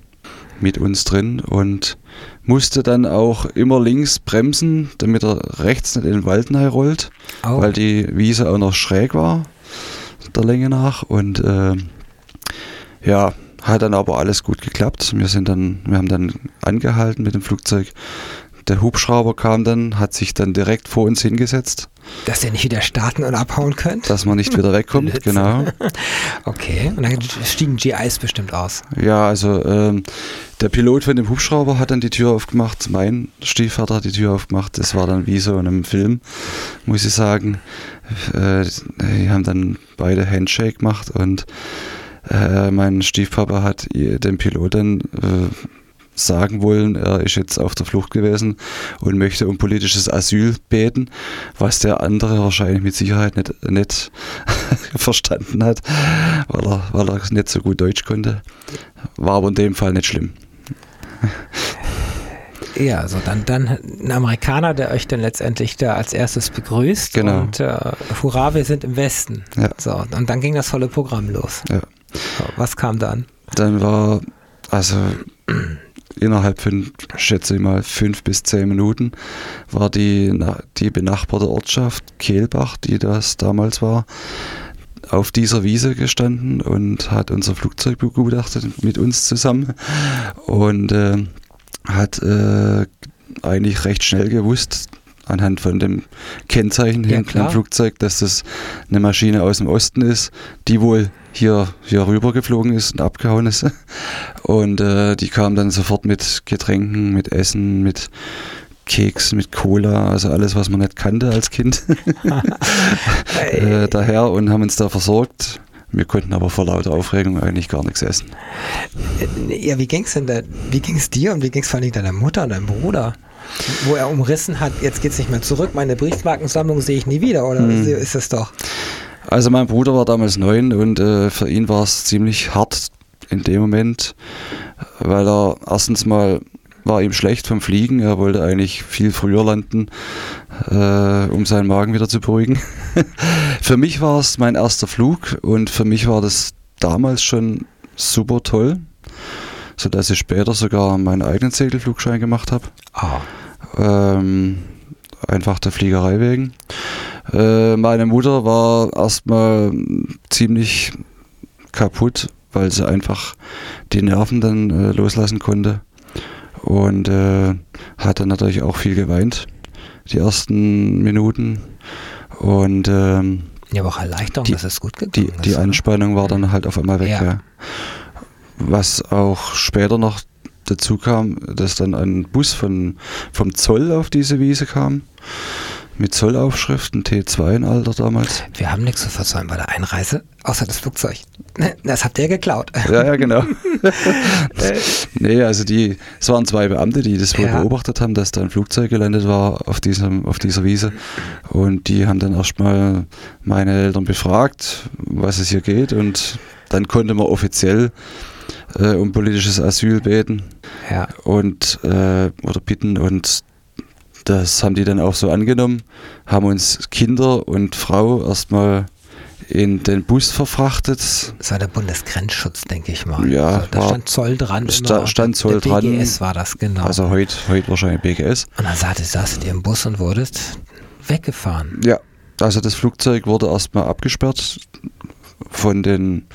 mit uns drin und musste dann auch immer links bremsen, damit er rechts nicht in den Wald rollt, oh. weil die Wiese auch noch schräg war, der Länge nach. Und äh, ja, hat dann aber alles gut geklappt. Wir sind dann, wir haben dann angehalten mit dem Flugzeug. Der Hubschrauber kam dann, hat sich dann direkt vor uns hingesetzt. Dass ihr nicht wieder starten und abhauen könnt? Dass man nicht wieder wegkommt, genau. *laughs* okay, und dann stiegen GIs bestimmt aus. Ja, also ähm, der Pilot von dem Hubschrauber hat dann die Tür aufgemacht, mein Stiefvater hat die Tür aufgemacht. Das war dann wie so in einem Film, muss ich sagen. Äh, die haben dann beide Handshake gemacht und äh, mein Stiefpapa hat den Piloten äh, sagen wollen, er ist jetzt auf der Flucht gewesen und möchte um politisches Asyl beten, was der andere wahrscheinlich mit Sicherheit nicht, nicht *laughs* verstanden hat, weil er, weil er nicht so gut Deutsch konnte. War aber in dem Fall nicht schlimm. Ja, also dann, dann ein Amerikaner, der euch dann letztendlich da als erstes begrüßt genau. und äh, hurra, wir sind im Westen. Ja. So, und dann ging das volle Programm los. Ja. So, was kam dann? Dann war, also innerhalb von, schätze ich mal, fünf bis zehn Minuten war die, die benachbarte Ortschaft Kehlbach, die das damals war, auf dieser Wiese gestanden und hat unser Flugzeug begutachtet mit uns zusammen und äh, hat äh, eigentlich recht schnell gewusst, anhand von dem Kennzeichen ja, hinten am Flugzeug, dass das eine Maschine aus dem Osten ist, die wohl hier, hier rüber geflogen ist und abgehauen ist. *laughs* Und äh, die kam dann sofort mit Getränken, mit Essen, mit Keks, mit Cola, also alles, was man nicht kannte als Kind, *laughs* *laughs* äh, daher und haben uns da versorgt. Wir konnten aber vor lauter Aufregung eigentlich gar nichts essen. Ja, wie ging es denn da? Wie ging es dir und wie ging es vor allem deiner Mutter und deinem Bruder? Wo er umrissen hat, jetzt geht es nicht mehr zurück, meine Briefmarkensammlung sehe ich nie wieder, oder hm. ist es doch? Also mein Bruder war damals neun und äh, für ihn war es ziemlich hart in dem Moment, weil er erstens mal war ihm schlecht vom Fliegen. Er wollte eigentlich viel früher landen, äh, um seinen Magen wieder zu beruhigen. *laughs* für mich war es mein erster Flug und für mich war das damals schon super toll, sodass ich später sogar meinen eigenen Segelflugschein gemacht habe. Ah. Ähm, einfach der Fliegerei wegen. Äh, meine Mutter war erstmal ziemlich kaputt, weil sie einfach die Nerven dann äh, loslassen konnte und äh, hat dann natürlich auch viel geweint, die ersten Minuten. Und ähm, ja, aber auch Erleichterung, die, dass es gut gegangen die, ist. Die Anspannung war dann halt auf einmal weg. Ja. Ja. Was auch später noch dazu kam, dass dann ein Bus von, vom Zoll auf diese Wiese kam mit Zollaufschriften, T2 in Alter damals. Wir haben nichts zu verzeihen bei der Einreise, außer das Flugzeug. Das habt ihr geklaut. Ja, ja, genau. *laughs* nee, also die, es waren zwei Beamte, die das wohl ja. beobachtet haben, dass da ein Flugzeug gelandet war auf, diesem, auf dieser Wiese. Und die haben dann erstmal meine Eltern befragt, was es hier geht. Und dann konnte man offiziell äh, um politisches Asyl beten ja. und äh, oder bitten und das haben die dann auch so angenommen, haben uns Kinder und Frau erstmal in den Bus verfrachtet. Das war der Bundesgrenzschutz, denke ich mal. Ja, also, da stand Zoll dran. Sta stand Zoll der dran. BGS war das, genau. Also heute heut wahrscheinlich BGS. Und dann sagte, saßt ihr im Bus und wurdest weggefahren. Ja, also das Flugzeug wurde erstmal abgesperrt von den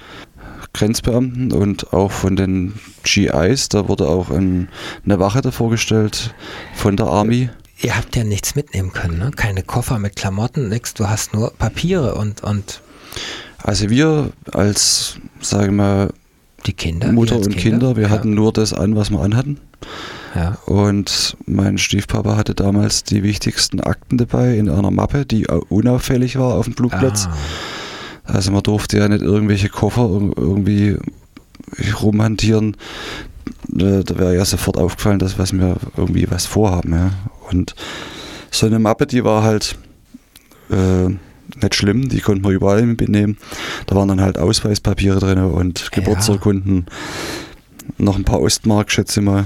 Grenzbeamten und auch von den GIs. Da wurde auch ein, eine Wache davor gestellt von der Army ihr habt ja nichts mitnehmen können, ne? Keine Koffer mit Klamotten, nichts. Du hast nur Papiere und, und. Also wir als, sage ich mal, Die Kinder? Mutter und Kinder. Kinder. Wir ja. hatten nur das an, was wir anhatten. Ja. Und mein Stiefpapa hatte damals die wichtigsten Akten dabei in einer Mappe, die unauffällig war auf dem Flugplatz. Ah. Also man durfte ja nicht irgendwelche Koffer irgendwie rumhantieren. Da wäre ja sofort aufgefallen, dass was wir irgendwie was vorhaben. Ja. Und so eine Mappe, die war halt äh, nicht schlimm, die konnten wir überall mitnehmen. Da waren dann halt Ausweispapiere drin und Geburtsurkunden, ja. noch ein paar Ostmark, schätze ich mal.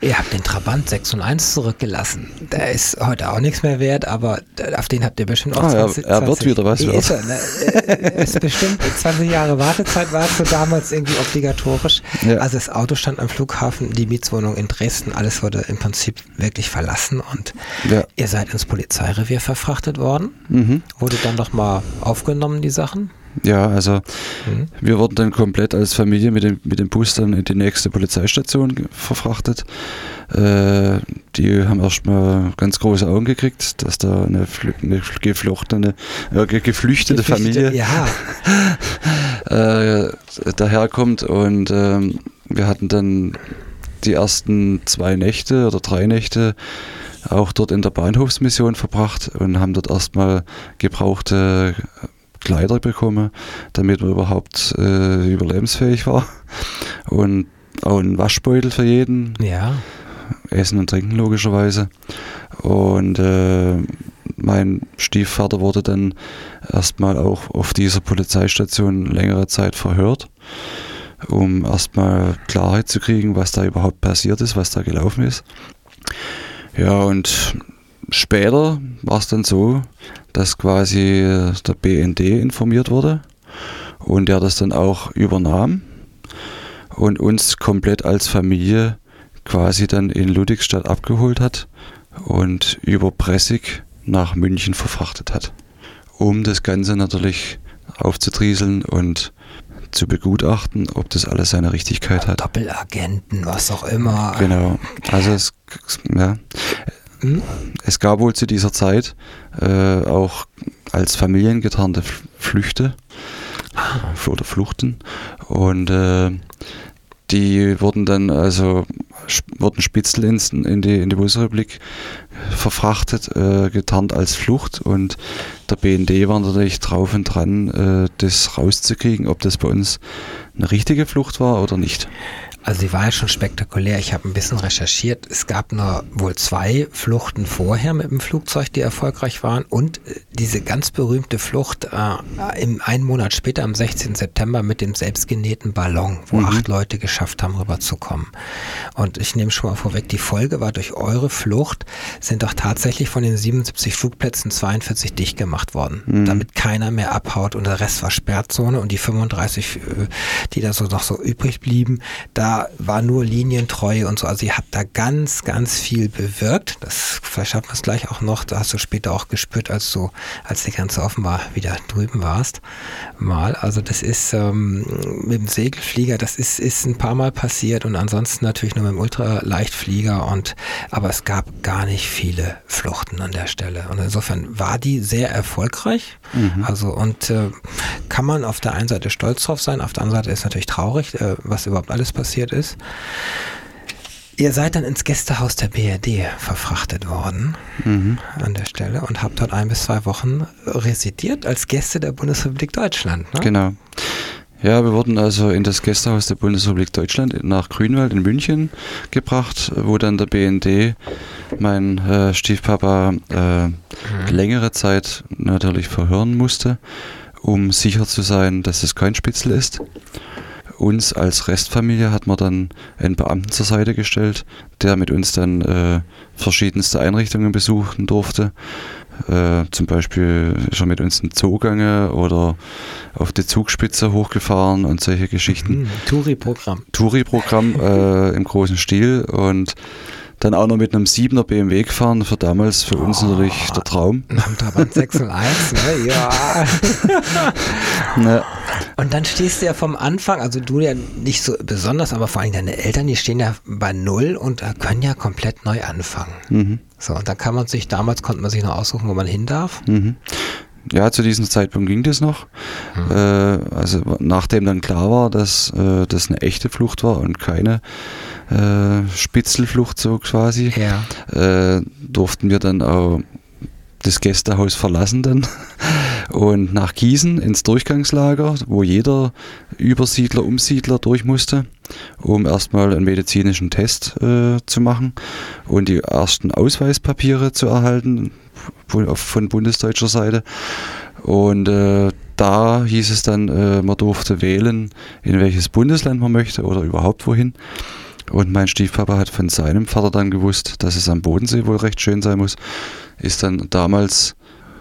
Ihr habt den Trabant 6 und 1 zurückgelassen. Der ist heute auch nichts mehr wert, aber auf den habt ihr bestimmt auch ah, 20, er, er wird wieder was wert. Ist, er, ne? ist bestimmt 20 Jahre Wartezeit war es so damals irgendwie obligatorisch. Ja. Also das Auto stand am Flughafen, die Mietswohnung in Dresden, alles wurde im Prinzip wirklich verlassen und ja. ihr seid ins Polizeirevier verfrachtet worden. Mhm. Wurde dann doch mal aufgenommen, die Sachen? Ja, also mhm. wir wurden dann komplett als Familie mit dem, mit dem Bus dann in die nächste Polizeistation verfrachtet. Äh, die haben erstmal ganz große Augen gekriegt, dass da eine, eine geflochtene, äh, geflüchtete Familie ja. *laughs* äh, daherkommt und ähm, wir hatten dann die ersten zwei Nächte oder drei Nächte auch dort in der Bahnhofsmission verbracht und haben dort erstmal gebrauchte Kleider bekommen, damit man überhaupt äh, überlebensfähig war. Und auch einen Waschbeutel für jeden. Ja. Essen und Trinken logischerweise. Und äh, mein Stiefvater wurde dann erstmal auch auf dieser Polizeistation längere Zeit verhört, um erstmal Klarheit zu kriegen, was da überhaupt passiert ist, was da gelaufen ist. Ja, und später war es dann so, dass quasi der BND informiert wurde und der das dann auch übernahm und uns komplett als Familie quasi dann in Ludwigstadt abgeholt hat und über Pressig nach München verfrachtet hat, um das Ganze natürlich aufzutrieseln und zu begutachten, ob das alles seine Richtigkeit hat. Doppelagenten, was auch immer. Genau. Also es, ja? Es gab wohl zu dieser Zeit äh, auch als Familien getarnte Flüchte ah. oder Fluchten und äh, die wurden dann also wurden Spitzel in die in die Bundesrepublik verfrachtet, äh, getarnt als Flucht und der BND war natürlich drauf und dran, äh, das rauszukriegen, ob das bei uns eine richtige Flucht war oder nicht. Also sie war ja schon spektakulär. Ich habe ein bisschen recherchiert. Es gab nur wohl zwei Fluchten vorher mit dem Flugzeug, die erfolgreich waren. Und äh, diese ganz berühmte Flucht äh, im, einen Monat später, am 16. September, mit dem selbstgenähten Ballon, wo mhm. acht Leute geschafft haben, rüberzukommen. Und ich nehme schon mal vorweg, die Folge war durch eure Flucht, sind doch tatsächlich von den 77 Flugplätzen 42 dicht gemacht worden, mhm. damit keiner mehr abhaut und der Rest war Sperrzone und die 35, äh, die da so noch so übrig blieben, da war nur Linientreue und so. Also ihr habt da ganz, ganz viel bewirkt. Das vielleicht wir es gleich auch noch. Da hast du später auch gespürt, als du, als die ganze offenbar wieder drüben warst. Mal. Also das ist ähm, mit dem Segelflieger, das ist, ist ein paar Mal passiert und ansonsten natürlich nur mit dem Ultraleichtflieger und aber es gab gar nicht viele Fluchten an der Stelle. Und insofern war die sehr erfolgreich. Mhm. Also und äh, kann man auf der einen Seite stolz drauf sein, auf der anderen Seite ist natürlich traurig, äh, was überhaupt alles passiert passiert ist. Ihr seid dann ins Gästehaus der BRD verfrachtet worden mhm. an der Stelle und habt dort ein bis zwei Wochen residiert als Gäste der Bundesrepublik Deutschland. Ne? Genau. Ja, wir wurden also in das Gästehaus der Bundesrepublik Deutschland nach Grünwald in München gebracht, wo dann der BND, mein äh, Stiefpapa, äh, mhm. längere Zeit natürlich verhören musste, um sicher zu sein, dass es kein Spitzel ist uns als Restfamilie hat man dann einen Beamten zur Seite gestellt, der mit uns dann äh, verschiedenste Einrichtungen besuchen durfte. Äh, zum Beispiel ist er mit uns in Zoogange oder auf die Zugspitze hochgefahren und solche Geschichten. Mhm, Touri-Programm. Touri-Programm *laughs* äh, im großen Stil und dann auch noch mit einem 7er BMW gefahren, für damals für uns oh, natürlich der Traum. Am Trabant 601, ne? Ja. ne. Und dann stehst du ja vom Anfang, also du ja nicht so besonders, aber vor allem deine Eltern, die stehen ja bei Null und können ja komplett neu anfangen. Mhm. So, und da kann man sich, damals konnte man sich noch aussuchen, wo man hin darf. Mhm. ja, zu diesem Zeitpunkt ging das noch. Mhm. Äh, also nachdem dann klar war, dass äh, das eine echte Flucht war und keine äh, Spitzelflucht so quasi, ja. äh, durften wir dann auch das Gästehaus verlassen dann *laughs* und nach Gießen ins Durchgangslager, wo jeder Übersiedler, Umsiedler durch musste, um erstmal einen medizinischen Test äh, zu machen und die ersten Ausweispapiere zu erhalten von bundesdeutscher Seite. Und äh, da hieß es dann, äh, man durfte wählen, in welches Bundesland man möchte oder überhaupt wohin. Und mein Stiefpapa hat von seinem Vater dann gewusst, dass es am Bodensee wohl recht schön sein muss. Ist dann damals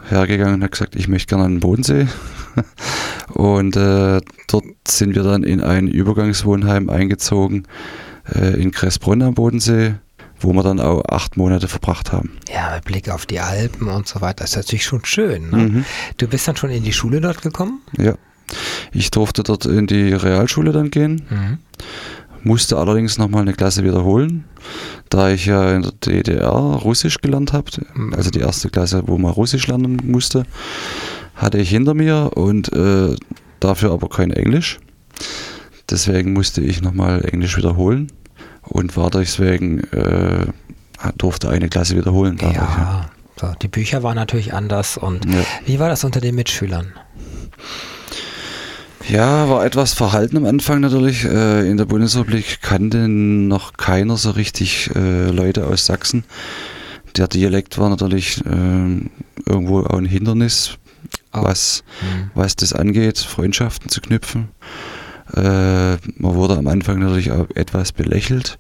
hergegangen und hat gesagt, ich möchte gerne an den Bodensee. *laughs* und äh, dort sind wir dann in ein Übergangswohnheim eingezogen äh, in Kressbrunn am Bodensee, wo wir dann auch acht Monate verbracht haben. Ja, mit Blick auf die Alpen und so weiter, das ist natürlich schon schön. Ne? Mhm. Du bist dann schon in die Schule dort gekommen? Ja. Ich durfte dort in die Realschule dann gehen. Mhm musste allerdings nochmal eine Klasse wiederholen, da ich ja in der DDR Russisch gelernt habe, also die erste Klasse, wo man Russisch lernen musste, hatte ich hinter mir und äh, dafür aber kein Englisch. Deswegen musste ich nochmal Englisch wiederholen und war deswegen, äh, durfte eine Klasse wiederholen. Dadurch, ja, So, die Bücher waren natürlich anders und ja. wie war das unter den Mitschülern? Ja, war etwas verhalten am Anfang natürlich. Äh, in der Bundesrepublik kannte noch keiner so richtig äh, Leute aus Sachsen. Der Dialekt war natürlich äh, irgendwo auch ein Hindernis, oh. was, mhm. was das angeht, Freundschaften zu knüpfen. man wurde am Anfang natürlich auch etwas belächelt,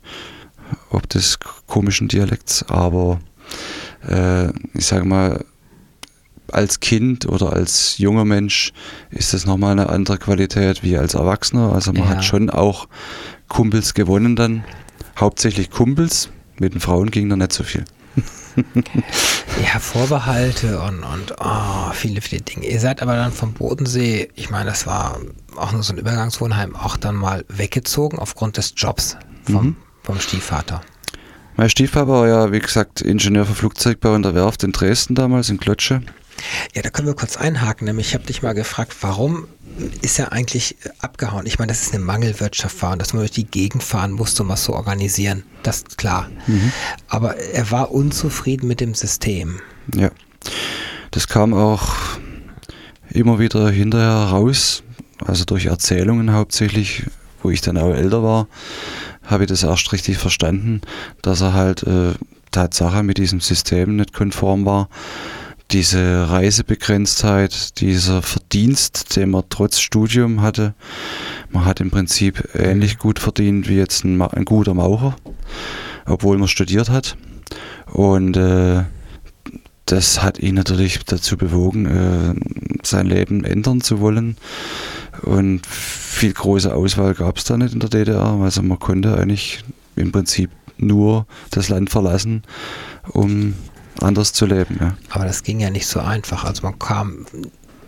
ob des komischen Dialekts, aber ich sage mal, als Kind oder als junger Mensch ist das nochmal eine andere Qualität wie als Erwachsener. Also man ja. hat schon auch Kumpels gewonnen dann. Hauptsächlich Kumpels. Mit den Frauen ging da nicht so viel. *laughs* ja, Vorbehalte und, und oh, viele, viele Dinge. Ihr seid aber dann vom Bodensee, ich meine, das war auch nur so ein Übergangswohnheim, auch dann mal weggezogen aufgrund des Jobs vom, mhm. vom Stiefvater. Mein Stiefvater war ja, wie gesagt, Ingenieur für Flugzeugbau in der Werft in Dresden damals, in Klötsche. Ja, da können wir kurz einhaken. Nämlich, ich habe dich mal gefragt, warum ist er eigentlich abgehauen? Ich meine, das ist eine Mangelwirtschaft war und dass man durch die Gegend fahren musste, um was zu organisieren. Das ist klar. Mhm. Aber er war unzufrieden mit dem System. Ja. Das kam auch immer wieder hinterher raus, also durch Erzählungen hauptsächlich, wo ich dann auch älter war, habe ich das erst richtig verstanden, dass er halt äh, Tatsache mit diesem System nicht konform war diese Reisebegrenztheit, dieser Verdienst, den man trotz Studium hatte. Man hat im Prinzip ähnlich gut verdient wie jetzt ein, ein guter Maucher, obwohl man studiert hat. Und äh, das hat ihn natürlich dazu bewogen, äh, sein Leben ändern zu wollen. Und viel große Auswahl gab es da nicht in der DDR. Also man konnte eigentlich im Prinzip nur das Land verlassen, um anders zu leben. Ja. Aber das ging ja nicht so einfach. Also man kam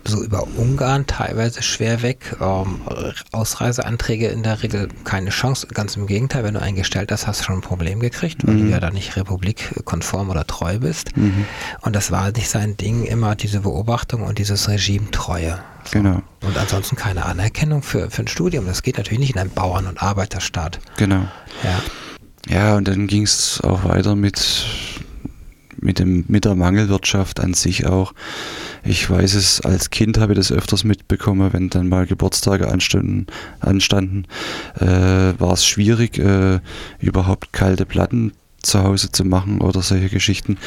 so über Ungarn teilweise schwer weg. Ähm, Ausreiseanträge in der Regel keine Chance. Ganz im Gegenteil, wenn du eingestellt hast, hast du schon ein Problem gekriegt, weil mhm. du ja da nicht republikkonform oder treu bist. Mhm. Und das war nicht sein Ding, immer diese Beobachtung und dieses Regime Treue. So. Genau. Und ansonsten keine Anerkennung für, für ein Studium. Das geht natürlich nicht in einem Bauern- und Arbeiterstaat. Genau. Ja. Ja, und dann ging es auch weiter mit mit, dem, mit der Mangelwirtschaft an sich auch. Ich weiß es, als Kind habe ich das öfters mitbekommen, wenn dann mal Geburtstage anstanden, anstanden äh, war es schwierig, äh, überhaupt kalte Platten zu Hause zu machen oder solche Geschichten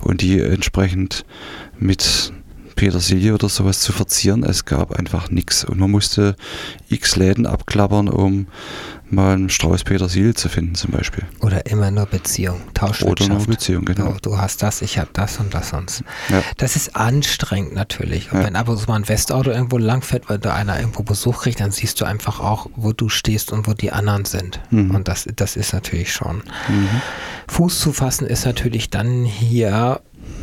und die entsprechend mit Petersilie oder sowas zu verzieren. Es gab einfach nichts und man musste x Läden abklappern, um mal einen Strauß Petersilie zu finden zum Beispiel. Oder immer nur Beziehung, Tauschwirtschaft. Oder nur Beziehung, genau. Du, du hast das, ich habe das und das sonst. Ja. Das ist anstrengend natürlich. Und ja. wenn ab und zu mal ein Westauto irgendwo langfährt, weil da einer irgendwo Besuch kriegt, dann siehst du einfach auch, wo du stehst und wo die anderen sind. Mhm. Und das, das ist natürlich schon. Mhm. Fuß zu fassen ist natürlich dann hier,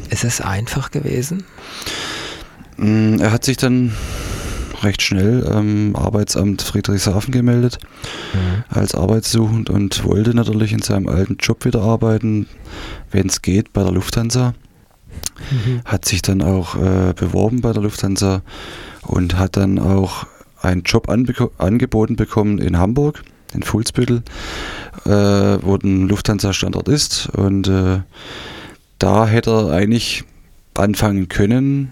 ist es einfach gewesen? Mm, er hat sich dann recht schnell am Arbeitsamt Friedrichshafen gemeldet mhm. als arbeitssuchend und wollte natürlich in seinem alten Job wieder arbeiten, wenn es geht, bei der Lufthansa. mhm. hat sich dann auch äh, beworben bei der Lufthansa und hat dann auch einen Job angeboten bekommen in Hamburg, in Fuhlsbüttel, äh, wo ein Lufthansa-Standort ist. Und äh, da hätte er eigentlich anfangen können,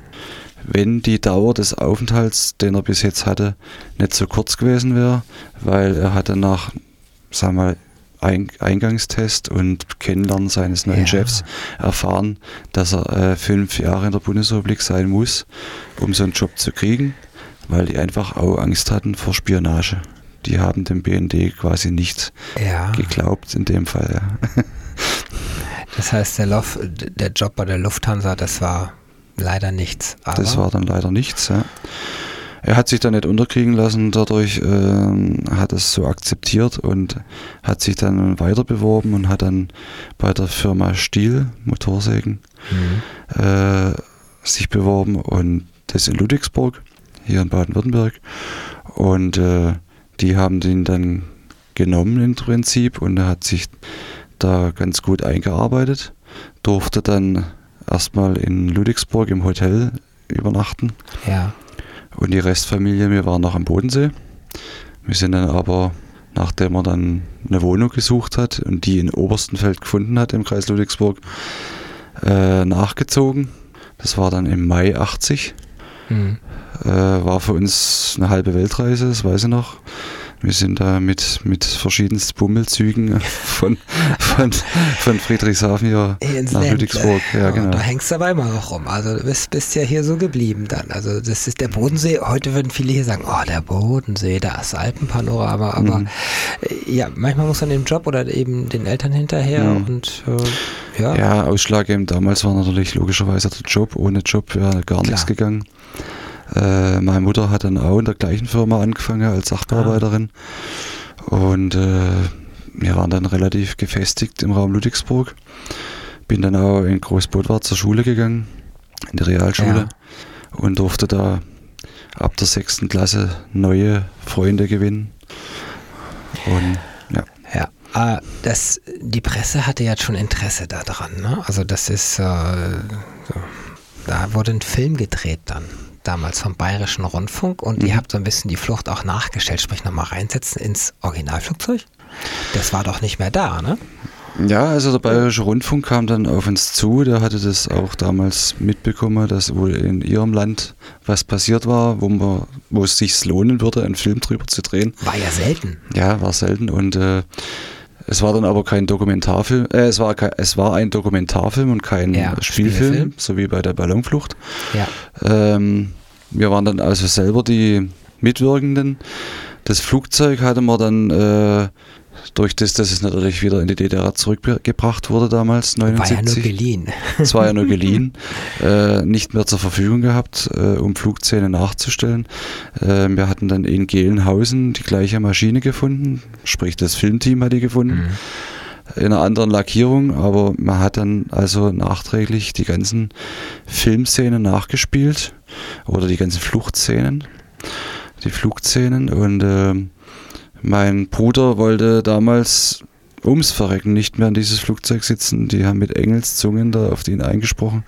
wenn die Dauer des Aufenthalts, den er bis jetzt hatte, nicht so kurz gewesen wäre, weil er hatte nach, sagen wir mal, Eingangstest und Kennenlernen seines neuen ja. Chefs erfahren, dass er äh, fünf Jahre in der Bundesrepublik sein muss, um so einen Job zu kriegen, weil die einfach auch Angst hatten vor Spionage. Die haben dem BND quasi nicht ja. geglaubt in dem Fall. Ja. *laughs* Das heißt, der, Lof, der Job bei der Lufthansa, das war leider nichts. das war dann leider nichts, ja. Er hat sich da nicht unterkriegen lassen, dadurch äh, hat es so akzeptiert und hat sich dann weiter beworben und hat dann bei der Firma Stiel Motorsägen mhm. äh, sich beworben und das in Ludwigsburg, hier in Baden-Württemberg. Und äh, die haben den dann genommen im Prinzip und er hat sich da ganz gut eingearbeitet, durfte dann erstmal in Ludwigsburg im Hotel übernachten. Ja. Und die Restfamilie, wir waren noch am Bodensee. Wir sind dann aber, nachdem er dann eine Wohnung gesucht hat und die in Oberstenfeld gefunden hat im Kreis Ludwigsburg, äh, nachgezogen. Das war dann im Mai 80. Mhm. Äh, war für uns eine halbe Weltreise, das weiß ich noch. Wir sind da mit, mit verschiedensten Bummelzügen *laughs* von, von, von Friedrichshafen hier Ins nach Ludwigsburg. Ja, genau. Da hängst du aber immer noch rum. Also du bist, bist ja hier so geblieben dann. Also das ist der Bodensee. Heute würden viele hier sagen, oh, der Bodensee, da ist Alpenpanorama. Aber mhm. Äh, ja, manchmal muss man dem Job oder eben den Eltern hinterher mhm. und äh, ja. Ja, ausschlaggebend damals war natürlich logischerweise der Job. Ohne Job wäre gar Klar. nichts gegangen. Äh, meine Mutter hat dann auch in der gleichen Firma angefangen als Sachbearbeiterin. Ah. Und äh, wir waren dann relativ gefestigt im Raum Ludwigsburg. Bin dann auch in Großbodwart zur Schule gegangen, in die Realschule. Ja. Und durfte da ab der sechsten Klasse neue Freunde gewinnen. Und ja. Ja, ah, das, die Presse hatte ja schon Interesse daran. Ne? Also das ist, äh, so. da wurde ein Film gedreht dann damals vom Bayerischen Rundfunk und mhm. ihr habt so ein bisschen die Flucht auch nachgestellt, sprich nochmal reinsetzen ins Originalflugzeug. Das war doch nicht mehr da, ne? Ja, also der Bayerische Rundfunk kam dann auf uns zu, der hatte das auch damals mitbekommen, dass wohl in ihrem Land was passiert war, wo, man, wo es sich lohnen würde, einen Film drüber zu drehen. War ja selten. Ja, war selten und äh, es war dann aber kein Dokumentarfilm, äh, es, war es war ein Dokumentarfilm und kein ja, Spielfilm, Spielfilm, so wie bei der Ballonflucht. Ja. Ähm, wir waren dann also selber die Mitwirkenden. Das Flugzeug hatte man dann äh, durch das, dass es natürlich wieder in die DDR zurückgebracht wurde damals, 79. War ja nur geliehen. Es war ja nur *laughs* geliehen. äh, nicht mehr zur Verfügung gehabt, äh, um Flugzähne nachzustellen. Äh, wir hatten dann in Gelnhausen die gleiche Maschine gefunden, sprich das Filmteam hat die gefunden. Mhm in einer anderen Lackierung, aber man hat dann also nachträglich die ganzen Filmszenen nachgespielt oder die ganzen Fluchtszenen, die Flugszenen und äh, mein Bruder wollte damals ums Verrecken nicht mehr in dieses Flugzeug sitzen. Die haben mit Engelszungen da auf ihn eingesprochen,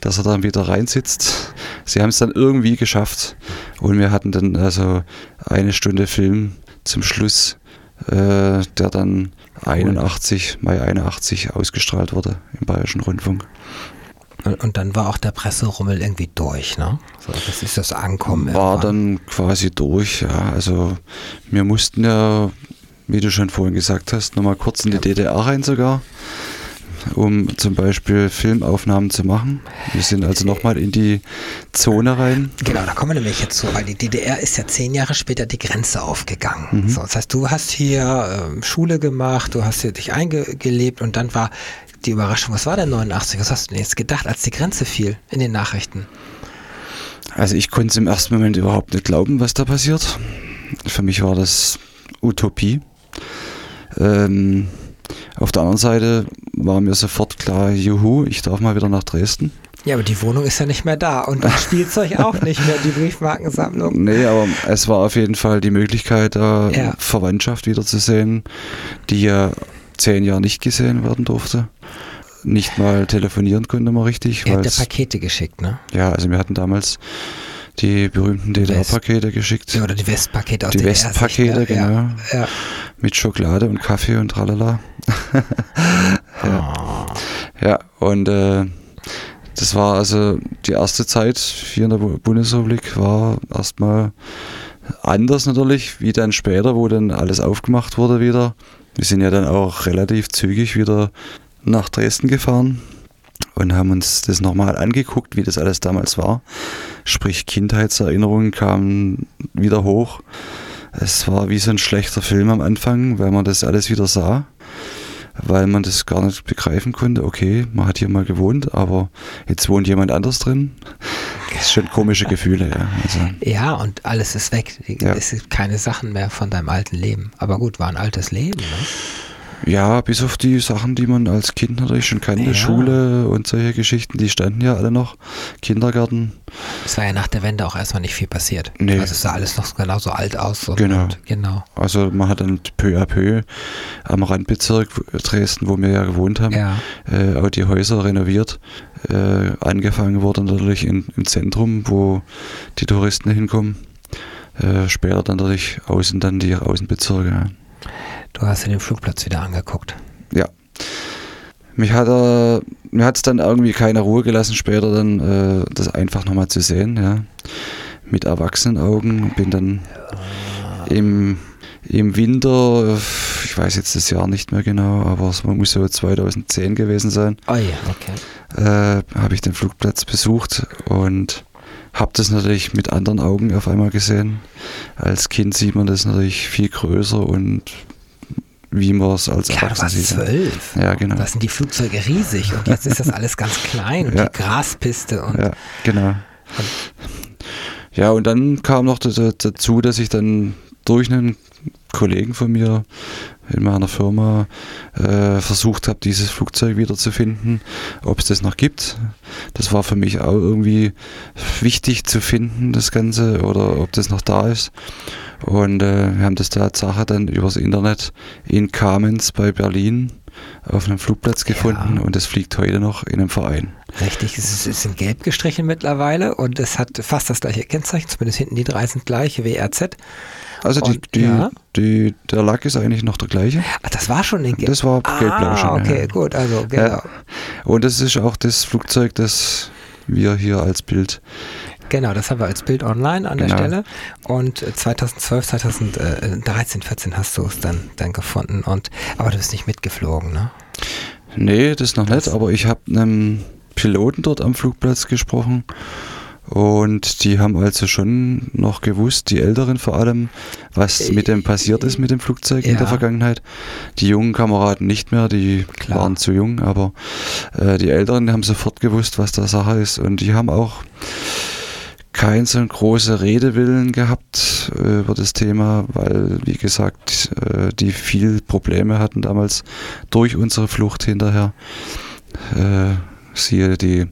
dass er dann wieder reinsitzt. Sie haben es dann irgendwie geschafft und wir hatten dann also eine Stunde Film zum Schluss, äh, der dann 81, Mai 81 ausgestrahlt wurde im Bayerischen Rundfunk. Und dann war auch der Presserummel irgendwie durch, ne? So, das ist das Ankommen. War irgendwann. dann quasi durch, ja. Also wir mussten ja, wie du schon vorhin gesagt hast, nochmal kurz in die DDR rein sogar um zum Beispiel Filmaufnahmen zu machen. Wir sind also nochmal in die Zone rein. Genau, da kommen wir nämlich jetzt so, weil die DDR ist ja zehn Jahre später die Grenze aufgegangen. Mhm. So, das heißt, du hast hier äh, Schule gemacht, du hast hier dich eingelebt und dann war die Überraschung, was war denn 89? Was hast du denn jetzt gedacht, als die Grenze fiel in den Nachrichten? Also ich konnte es im ersten Moment überhaupt nicht glauben, was da passiert. Für mich war das Utopie. Ähm, auf der anderen Seite war mir sofort klar, juhu, ich darf mal wieder nach Dresden. Ja, aber die Wohnung ist ja nicht mehr da und das Spielzeug *laughs* auch nicht mehr, die Briefmarkensammlung. Nee, aber es war auf jeden Fall die Möglichkeit, da ja. Verwandtschaft wiederzusehen, die ja zehn Jahre nicht gesehen werden durfte. nicht mal telefonieren konnte man richtig. Habt ja Pakete geschickt, ne? Ja, also wir hatten damals die berühmten DDR-Pakete geschickt. Ja, oder die Westpakete aus Die Westpakete, genau. Ja, ja. Mit Schokolade und Kaffee und tralala. *laughs* ja. Oh. ja, und äh, das war also die erste Zeit hier in der Bundesrepublik war erstmal anders natürlich, wie dann später, wo dann alles aufgemacht wurde wieder. Wir sind ja dann auch relativ zügig wieder nach Dresden gefahren und haben uns das nochmal angeguckt, wie das alles damals war. Sprich, Kindheitserinnerungen kamen wieder hoch. Es war wie so ein schlechter Film am Anfang, weil man das alles wieder sah weil man das gar nicht begreifen konnte. Okay, man hat hier mal gewohnt, aber jetzt wohnt jemand anders drin. Das ist schon komische Gefühle, ja. Also. Ja, und alles ist weg. Ja. Es gibt keine Sachen mehr von deinem alten Leben. Aber gut, war ein altes Leben, ne? Ja, bis auf die Sachen, die man als Kind natürlich schon kannte, ja. Schule und solche Geschichten, die standen ja alle noch. Kindergarten. Es war ja nach der Wende auch erstmal nicht viel passiert. Nee. Also es sah alles noch genauso alt aus. Genau. Und, genau. Also man hat dann peu à peu am Randbezirk Dresden, wo wir ja gewohnt haben, ja. Äh, auch die Häuser renoviert. Äh, angefangen wurde natürlich in, im Zentrum, wo die Touristen hinkommen. Äh, später dann natürlich außen dann die Außenbezirke. Ja. Du hast dir den Flugplatz wieder angeguckt. Ja. Mich hat er, mir hat es dann irgendwie keine Ruhe gelassen, später dann äh, das einfach nochmal zu sehen, ja. Mit erwachsenen Augen. Bin dann im, im Winter, ich weiß jetzt das Jahr nicht mehr genau, aber es muss so 2010 gewesen sein. Oh ja, okay. Äh, habe ich den Flugplatz besucht und habe das natürlich mit anderen Augen auf einmal gesehen. Als Kind sieht man das natürlich viel größer und wie man es als Klar, Erwachsener sieht. zwölf. Ja, genau. Da sind die Flugzeuge riesig und jetzt ist das *laughs* alles ganz klein und ja. die Graspiste und. Ja, genau. Und ja, und dann kam noch dazu, dass ich dann durch einen Kollegen von mir in meiner Firma äh, versucht habe, dieses Flugzeug wiederzufinden, ob es das noch gibt. Das war für mich auch irgendwie wichtig zu finden, das Ganze, oder ob das noch da ist. Und äh, wir haben das Tatsache dann übers Internet in Kamenz bei Berlin auf einem Flugplatz gefunden ja. und es fliegt heute noch in einem Verein. Richtig, es ist in gelb gestrichen mittlerweile und es hat fast das gleiche Kennzeichen, zumindest hinten die drei sind gleich, WRZ. Also die, und, die, ja. die, der Lack ist eigentlich noch der gleiche. Ach, das war schon in Gelb. Das war ah, gelb-blau schon. Okay, ja. gut, also genau. Ja. Und das ist auch das Flugzeug, das wir hier als Bild Genau, das haben wir als Bild online an genau. der Stelle. Und 2012, 2013, 14 hast du es dann, dann gefunden. Und, aber du bist nicht mitgeflogen, ne? Nee, das noch das nicht, aber ich habe einem Piloten dort am Flugplatz gesprochen. Und die haben also schon noch gewusst, die Älteren vor allem, was mit dem passiert ist mit dem Flugzeug ja. in der Vergangenheit. Die jungen Kameraden nicht mehr, die Klar. waren zu jung, aber äh, die Älteren haben sofort gewusst, was da Sache ist. Und die haben auch kein so großer Redewillen gehabt äh, über das Thema, weil, wie gesagt, äh, die viel Probleme hatten damals durch unsere Flucht hinterher. Äh, siehe die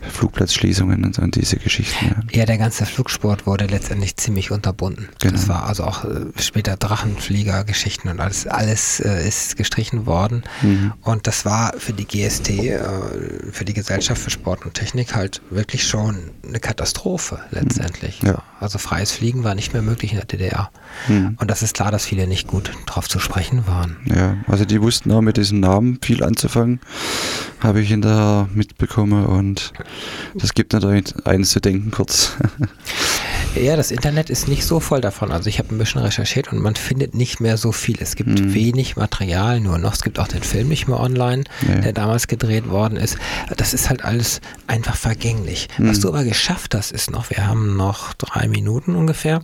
Flugplatzschließungen und, und diese Geschichten. Ja. ja. der ganze Flugsport wurde letztendlich ziemlich unterbunden. Genau. Das war also auch äh, später Drachenflieger-Geschichten und alles, alles äh, ist gestrichen worden. Mhm. Und das war für die GST, äh, für die Gesellschaft für Sport und Technik halt wirklich schon eine Katastrophe letztendlich. Mhm. Ja. Also freies Fliegen war nicht mehr möglich in der DDR. Mhm. Und das ist klar, dass viele nicht gut drauf zu sprechen waren. Ja, also die wussten auch mit diesem Namen viel anzufangen, habe ich hinterher mitbekommen und das gibt natürlich eines zu denken kurz. *laughs* Ja, das Internet ist nicht so voll davon. Also ich habe ein bisschen recherchiert und man findet nicht mehr so viel. Es gibt mhm. wenig Material nur noch. Es gibt auch den Film nicht mehr online, nee. der damals gedreht worden ist. Das ist halt alles einfach vergänglich. Mhm. Was du aber geschafft hast, ist noch, wir haben noch drei Minuten ungefähr,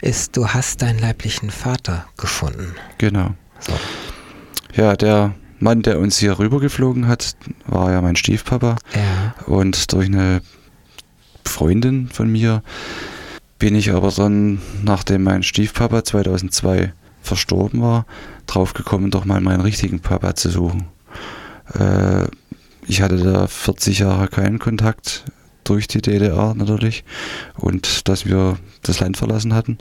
ist, du hast deinen leiblichen Vater gefunden. Genau. So. Ja, der Mann, der uns hier rübergeflogen hat, war ja mein Stiefpapa. Ja. Und durch eine Freundin von mir bin ich aber dann, nachdem mein Stiefpapa 2002 verstorben war, draufgekommen, doch mal meinen richtigen Papa zu suchen. Äh, ich hatte da 40 Jahre keinen Kontakt durch die DDR natürlich und dass wir das Land verlassen hatten.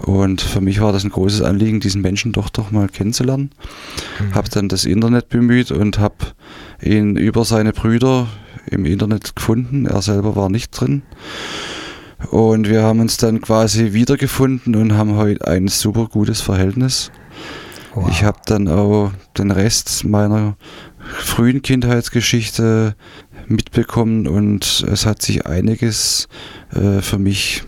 Und für mich war das ein großes Anliegen, diesen Menschen doch doch mal kennenzulernen. Mhm. Habe dann das Internet bemüht und habe ihn über seine Brüder im Internet gefunden. Er selber war nicht drin. Und wir haben uns dann quasi wiedergefunden und haben heute ein super gutes Verhältnis. Wow. Ich habe dann auch den Rest meiner frühen Kindheitsgeschichte mitbekommen und es hat sich einiges äh, für mich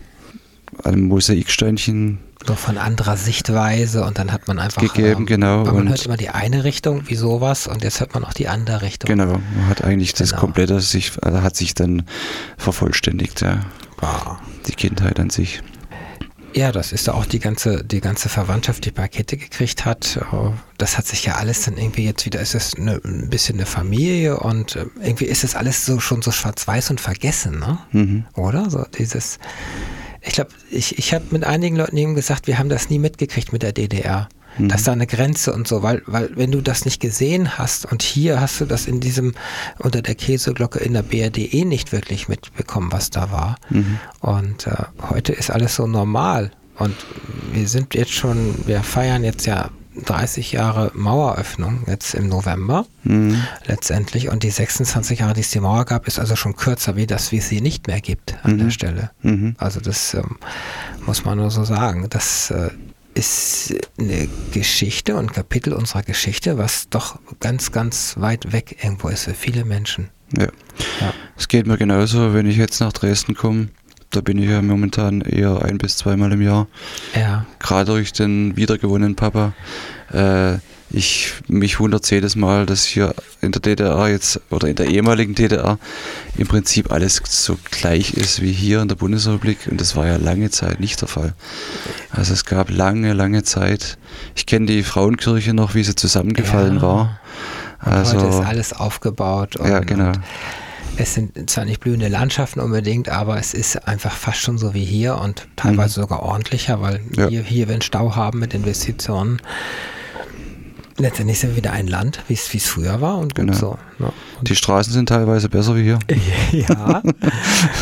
an Mosaiksteinchen so von anderer Sichtweise und dann hat man einfach gegeben, ähm, genau. Man hört immer die eine Richtung, wie sowas, und jetzt hört man auch die andere Richtung. Genau, man hat eigentlich genau. das komplette sich, also hat sich dann vervollständigt, ja. Wow. Die Kindheit an sich. Ja, das ist auch die ganze, die ganze Verwandtschaft, die Pakete gekriegt hat. Das hat sich ja alles dann irgendwie jetzt wieder, ist es eine, ein bisschen eine Familie und äh, irgendwie ist es alles so schon so schwarz-weiß und vergessen, ne? Mhm. Oder? So dieses, ich glaube, ich, ich habe mit einigen Leuten eben gesagt, wir haben das nie mitgekriegt mit der DDR. Mhm. Dass da eine Grenze und so, weil, weil wenn du das nicht gesehen hast und hier hast du das in diesem, unter der Käseglocke in der BRD eh nicht wirklich mitbekommen, was da war. Mhm. Und äh, heute ist alles so normal. Und wir sind jetzt schon, wir feiern jetzt ja 30 Jahre Maueröffnung jetzt im November mhm. letztendlich und die 26 Jahre, die es die Mauer gab, ist also schon kürzer wie das, wie es sie nicht mehr gibt an mhm. der Stelle. Mhm. Also das ähm, muss man nur so sagen. Das äh, ist eine Geschichte und Kapitel unserer Geschichte, was doch ganz, ganz weit weg irgendwo ist für viele Menschen. Ja. ja. Es geht mir genauso, wenn ich jetzt nach Dresden komme da bin ich ja momentan eher ein bis zweimal im Jahr. Ja. Gerade durch den wiedergewonnenen Papa. Äh, ich, mich wundert jedes Mal, dass hier in der DDR jetzt oder in der ehemaligen DDR im Prinzip alles so gleich ist wie hier in der Bundesrepublik und das war ja lange Zeit nicht der Fall. Also es gab lange, lange Zeit. Ich kenne die Frauenkirche noch, wie sie zusammengefallen ja. war. Also, heute ist alles aufgebaut. Und, ja, genau. Es sind zwar nicht blühende Landschaften unbedingt, aber es ist einfach fast schon so wie hier und teilweise mhm. sogar ordentlicher, weil ja. hier, hier, wenn Stau haben mit Investitionen, letztendlich sind wir wieder ein Land, wie es früher war und genau. so. Ne? Und die Straßen sind teilweise besser wie hier. *laughs* ja.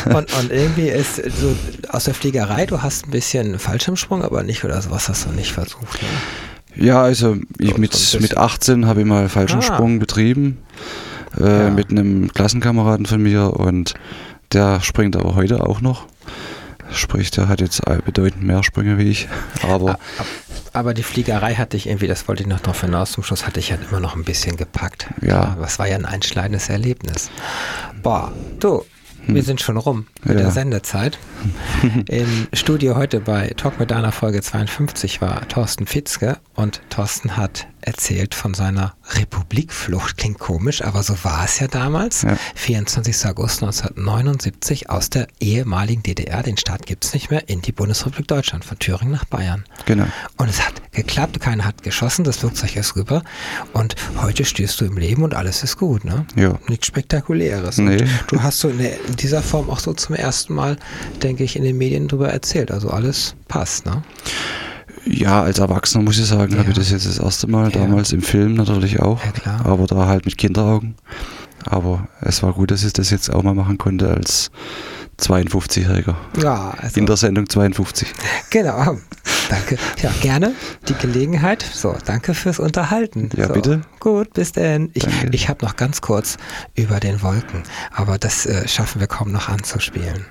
und, und irgendwie ist so aus der Fliegerei, du hast ein bisschen Fallschirmsprung, aber nicht oder sowas hast du nicht versucht. Ne? Ja, also ich mit, mit 18 habe ich mal Fallschirmsprung ah. betrieben äh, ja. mit einem Klassenkameraden von mir und der springt aber heute auch noch. Sprich, der hat jetzt bedeutend mehr Sprünge wie ich. Aber, aber die Fliegerei hatte ich irgendwie, das wollte ich noch darauf hinaus, zum Schluss hatte ich halt immer noch ein bisschen gepackt. Ja. Das war ja ein einschneidendes Erlebnis. Boah, du, wir hm. sind schon rum mit ja. der Sendezeit. *laughs* Im Studio heute bei Talk mit Dana Folge 52 war Thorsten Fitzke und Thorsten hat erzählt von seiner Republikflucht. Klingt komisch, aber so war es ja damals. Ja. 24. August 1979 aus der ehemaligen DDR, den Staat gibt es nicht mehr, in die Bundesrepublik Deutschland, von Thüringen nach Bayern. Genau. Und es hat geklappt, keiner hat geschossen, das Flugzeug ist rüber. Und heute stehst du im Leben und alles ist gut, ne? Ja. Nichts Spektakuläres. Nee. du hast so in, dieser Form auch so zum ersten Mal, denke ich, in den Medien darüber erzählt. Also alles passt, ne? Ja, als Erwachsener muss ich sagen, ja. habe ich das jetzt das erste Mal, ja. damals im Film natürlich auch, ja, aber da halt mit Kinderaugen. Aber es war gut, dass ich das jetzt auch mal machen konnte als 52-Jähriger. Ja, also in der Sendung 52. Genau. Danke. Ja, gerne die Gelegenheit. So, danke fürs Unterhalten. Ja, so, bitte. Gut, bis denn. Ich, ich habe noch ganz kurz über den Wolken, aber das äh, schaffen wir kaum noch anzuspielen.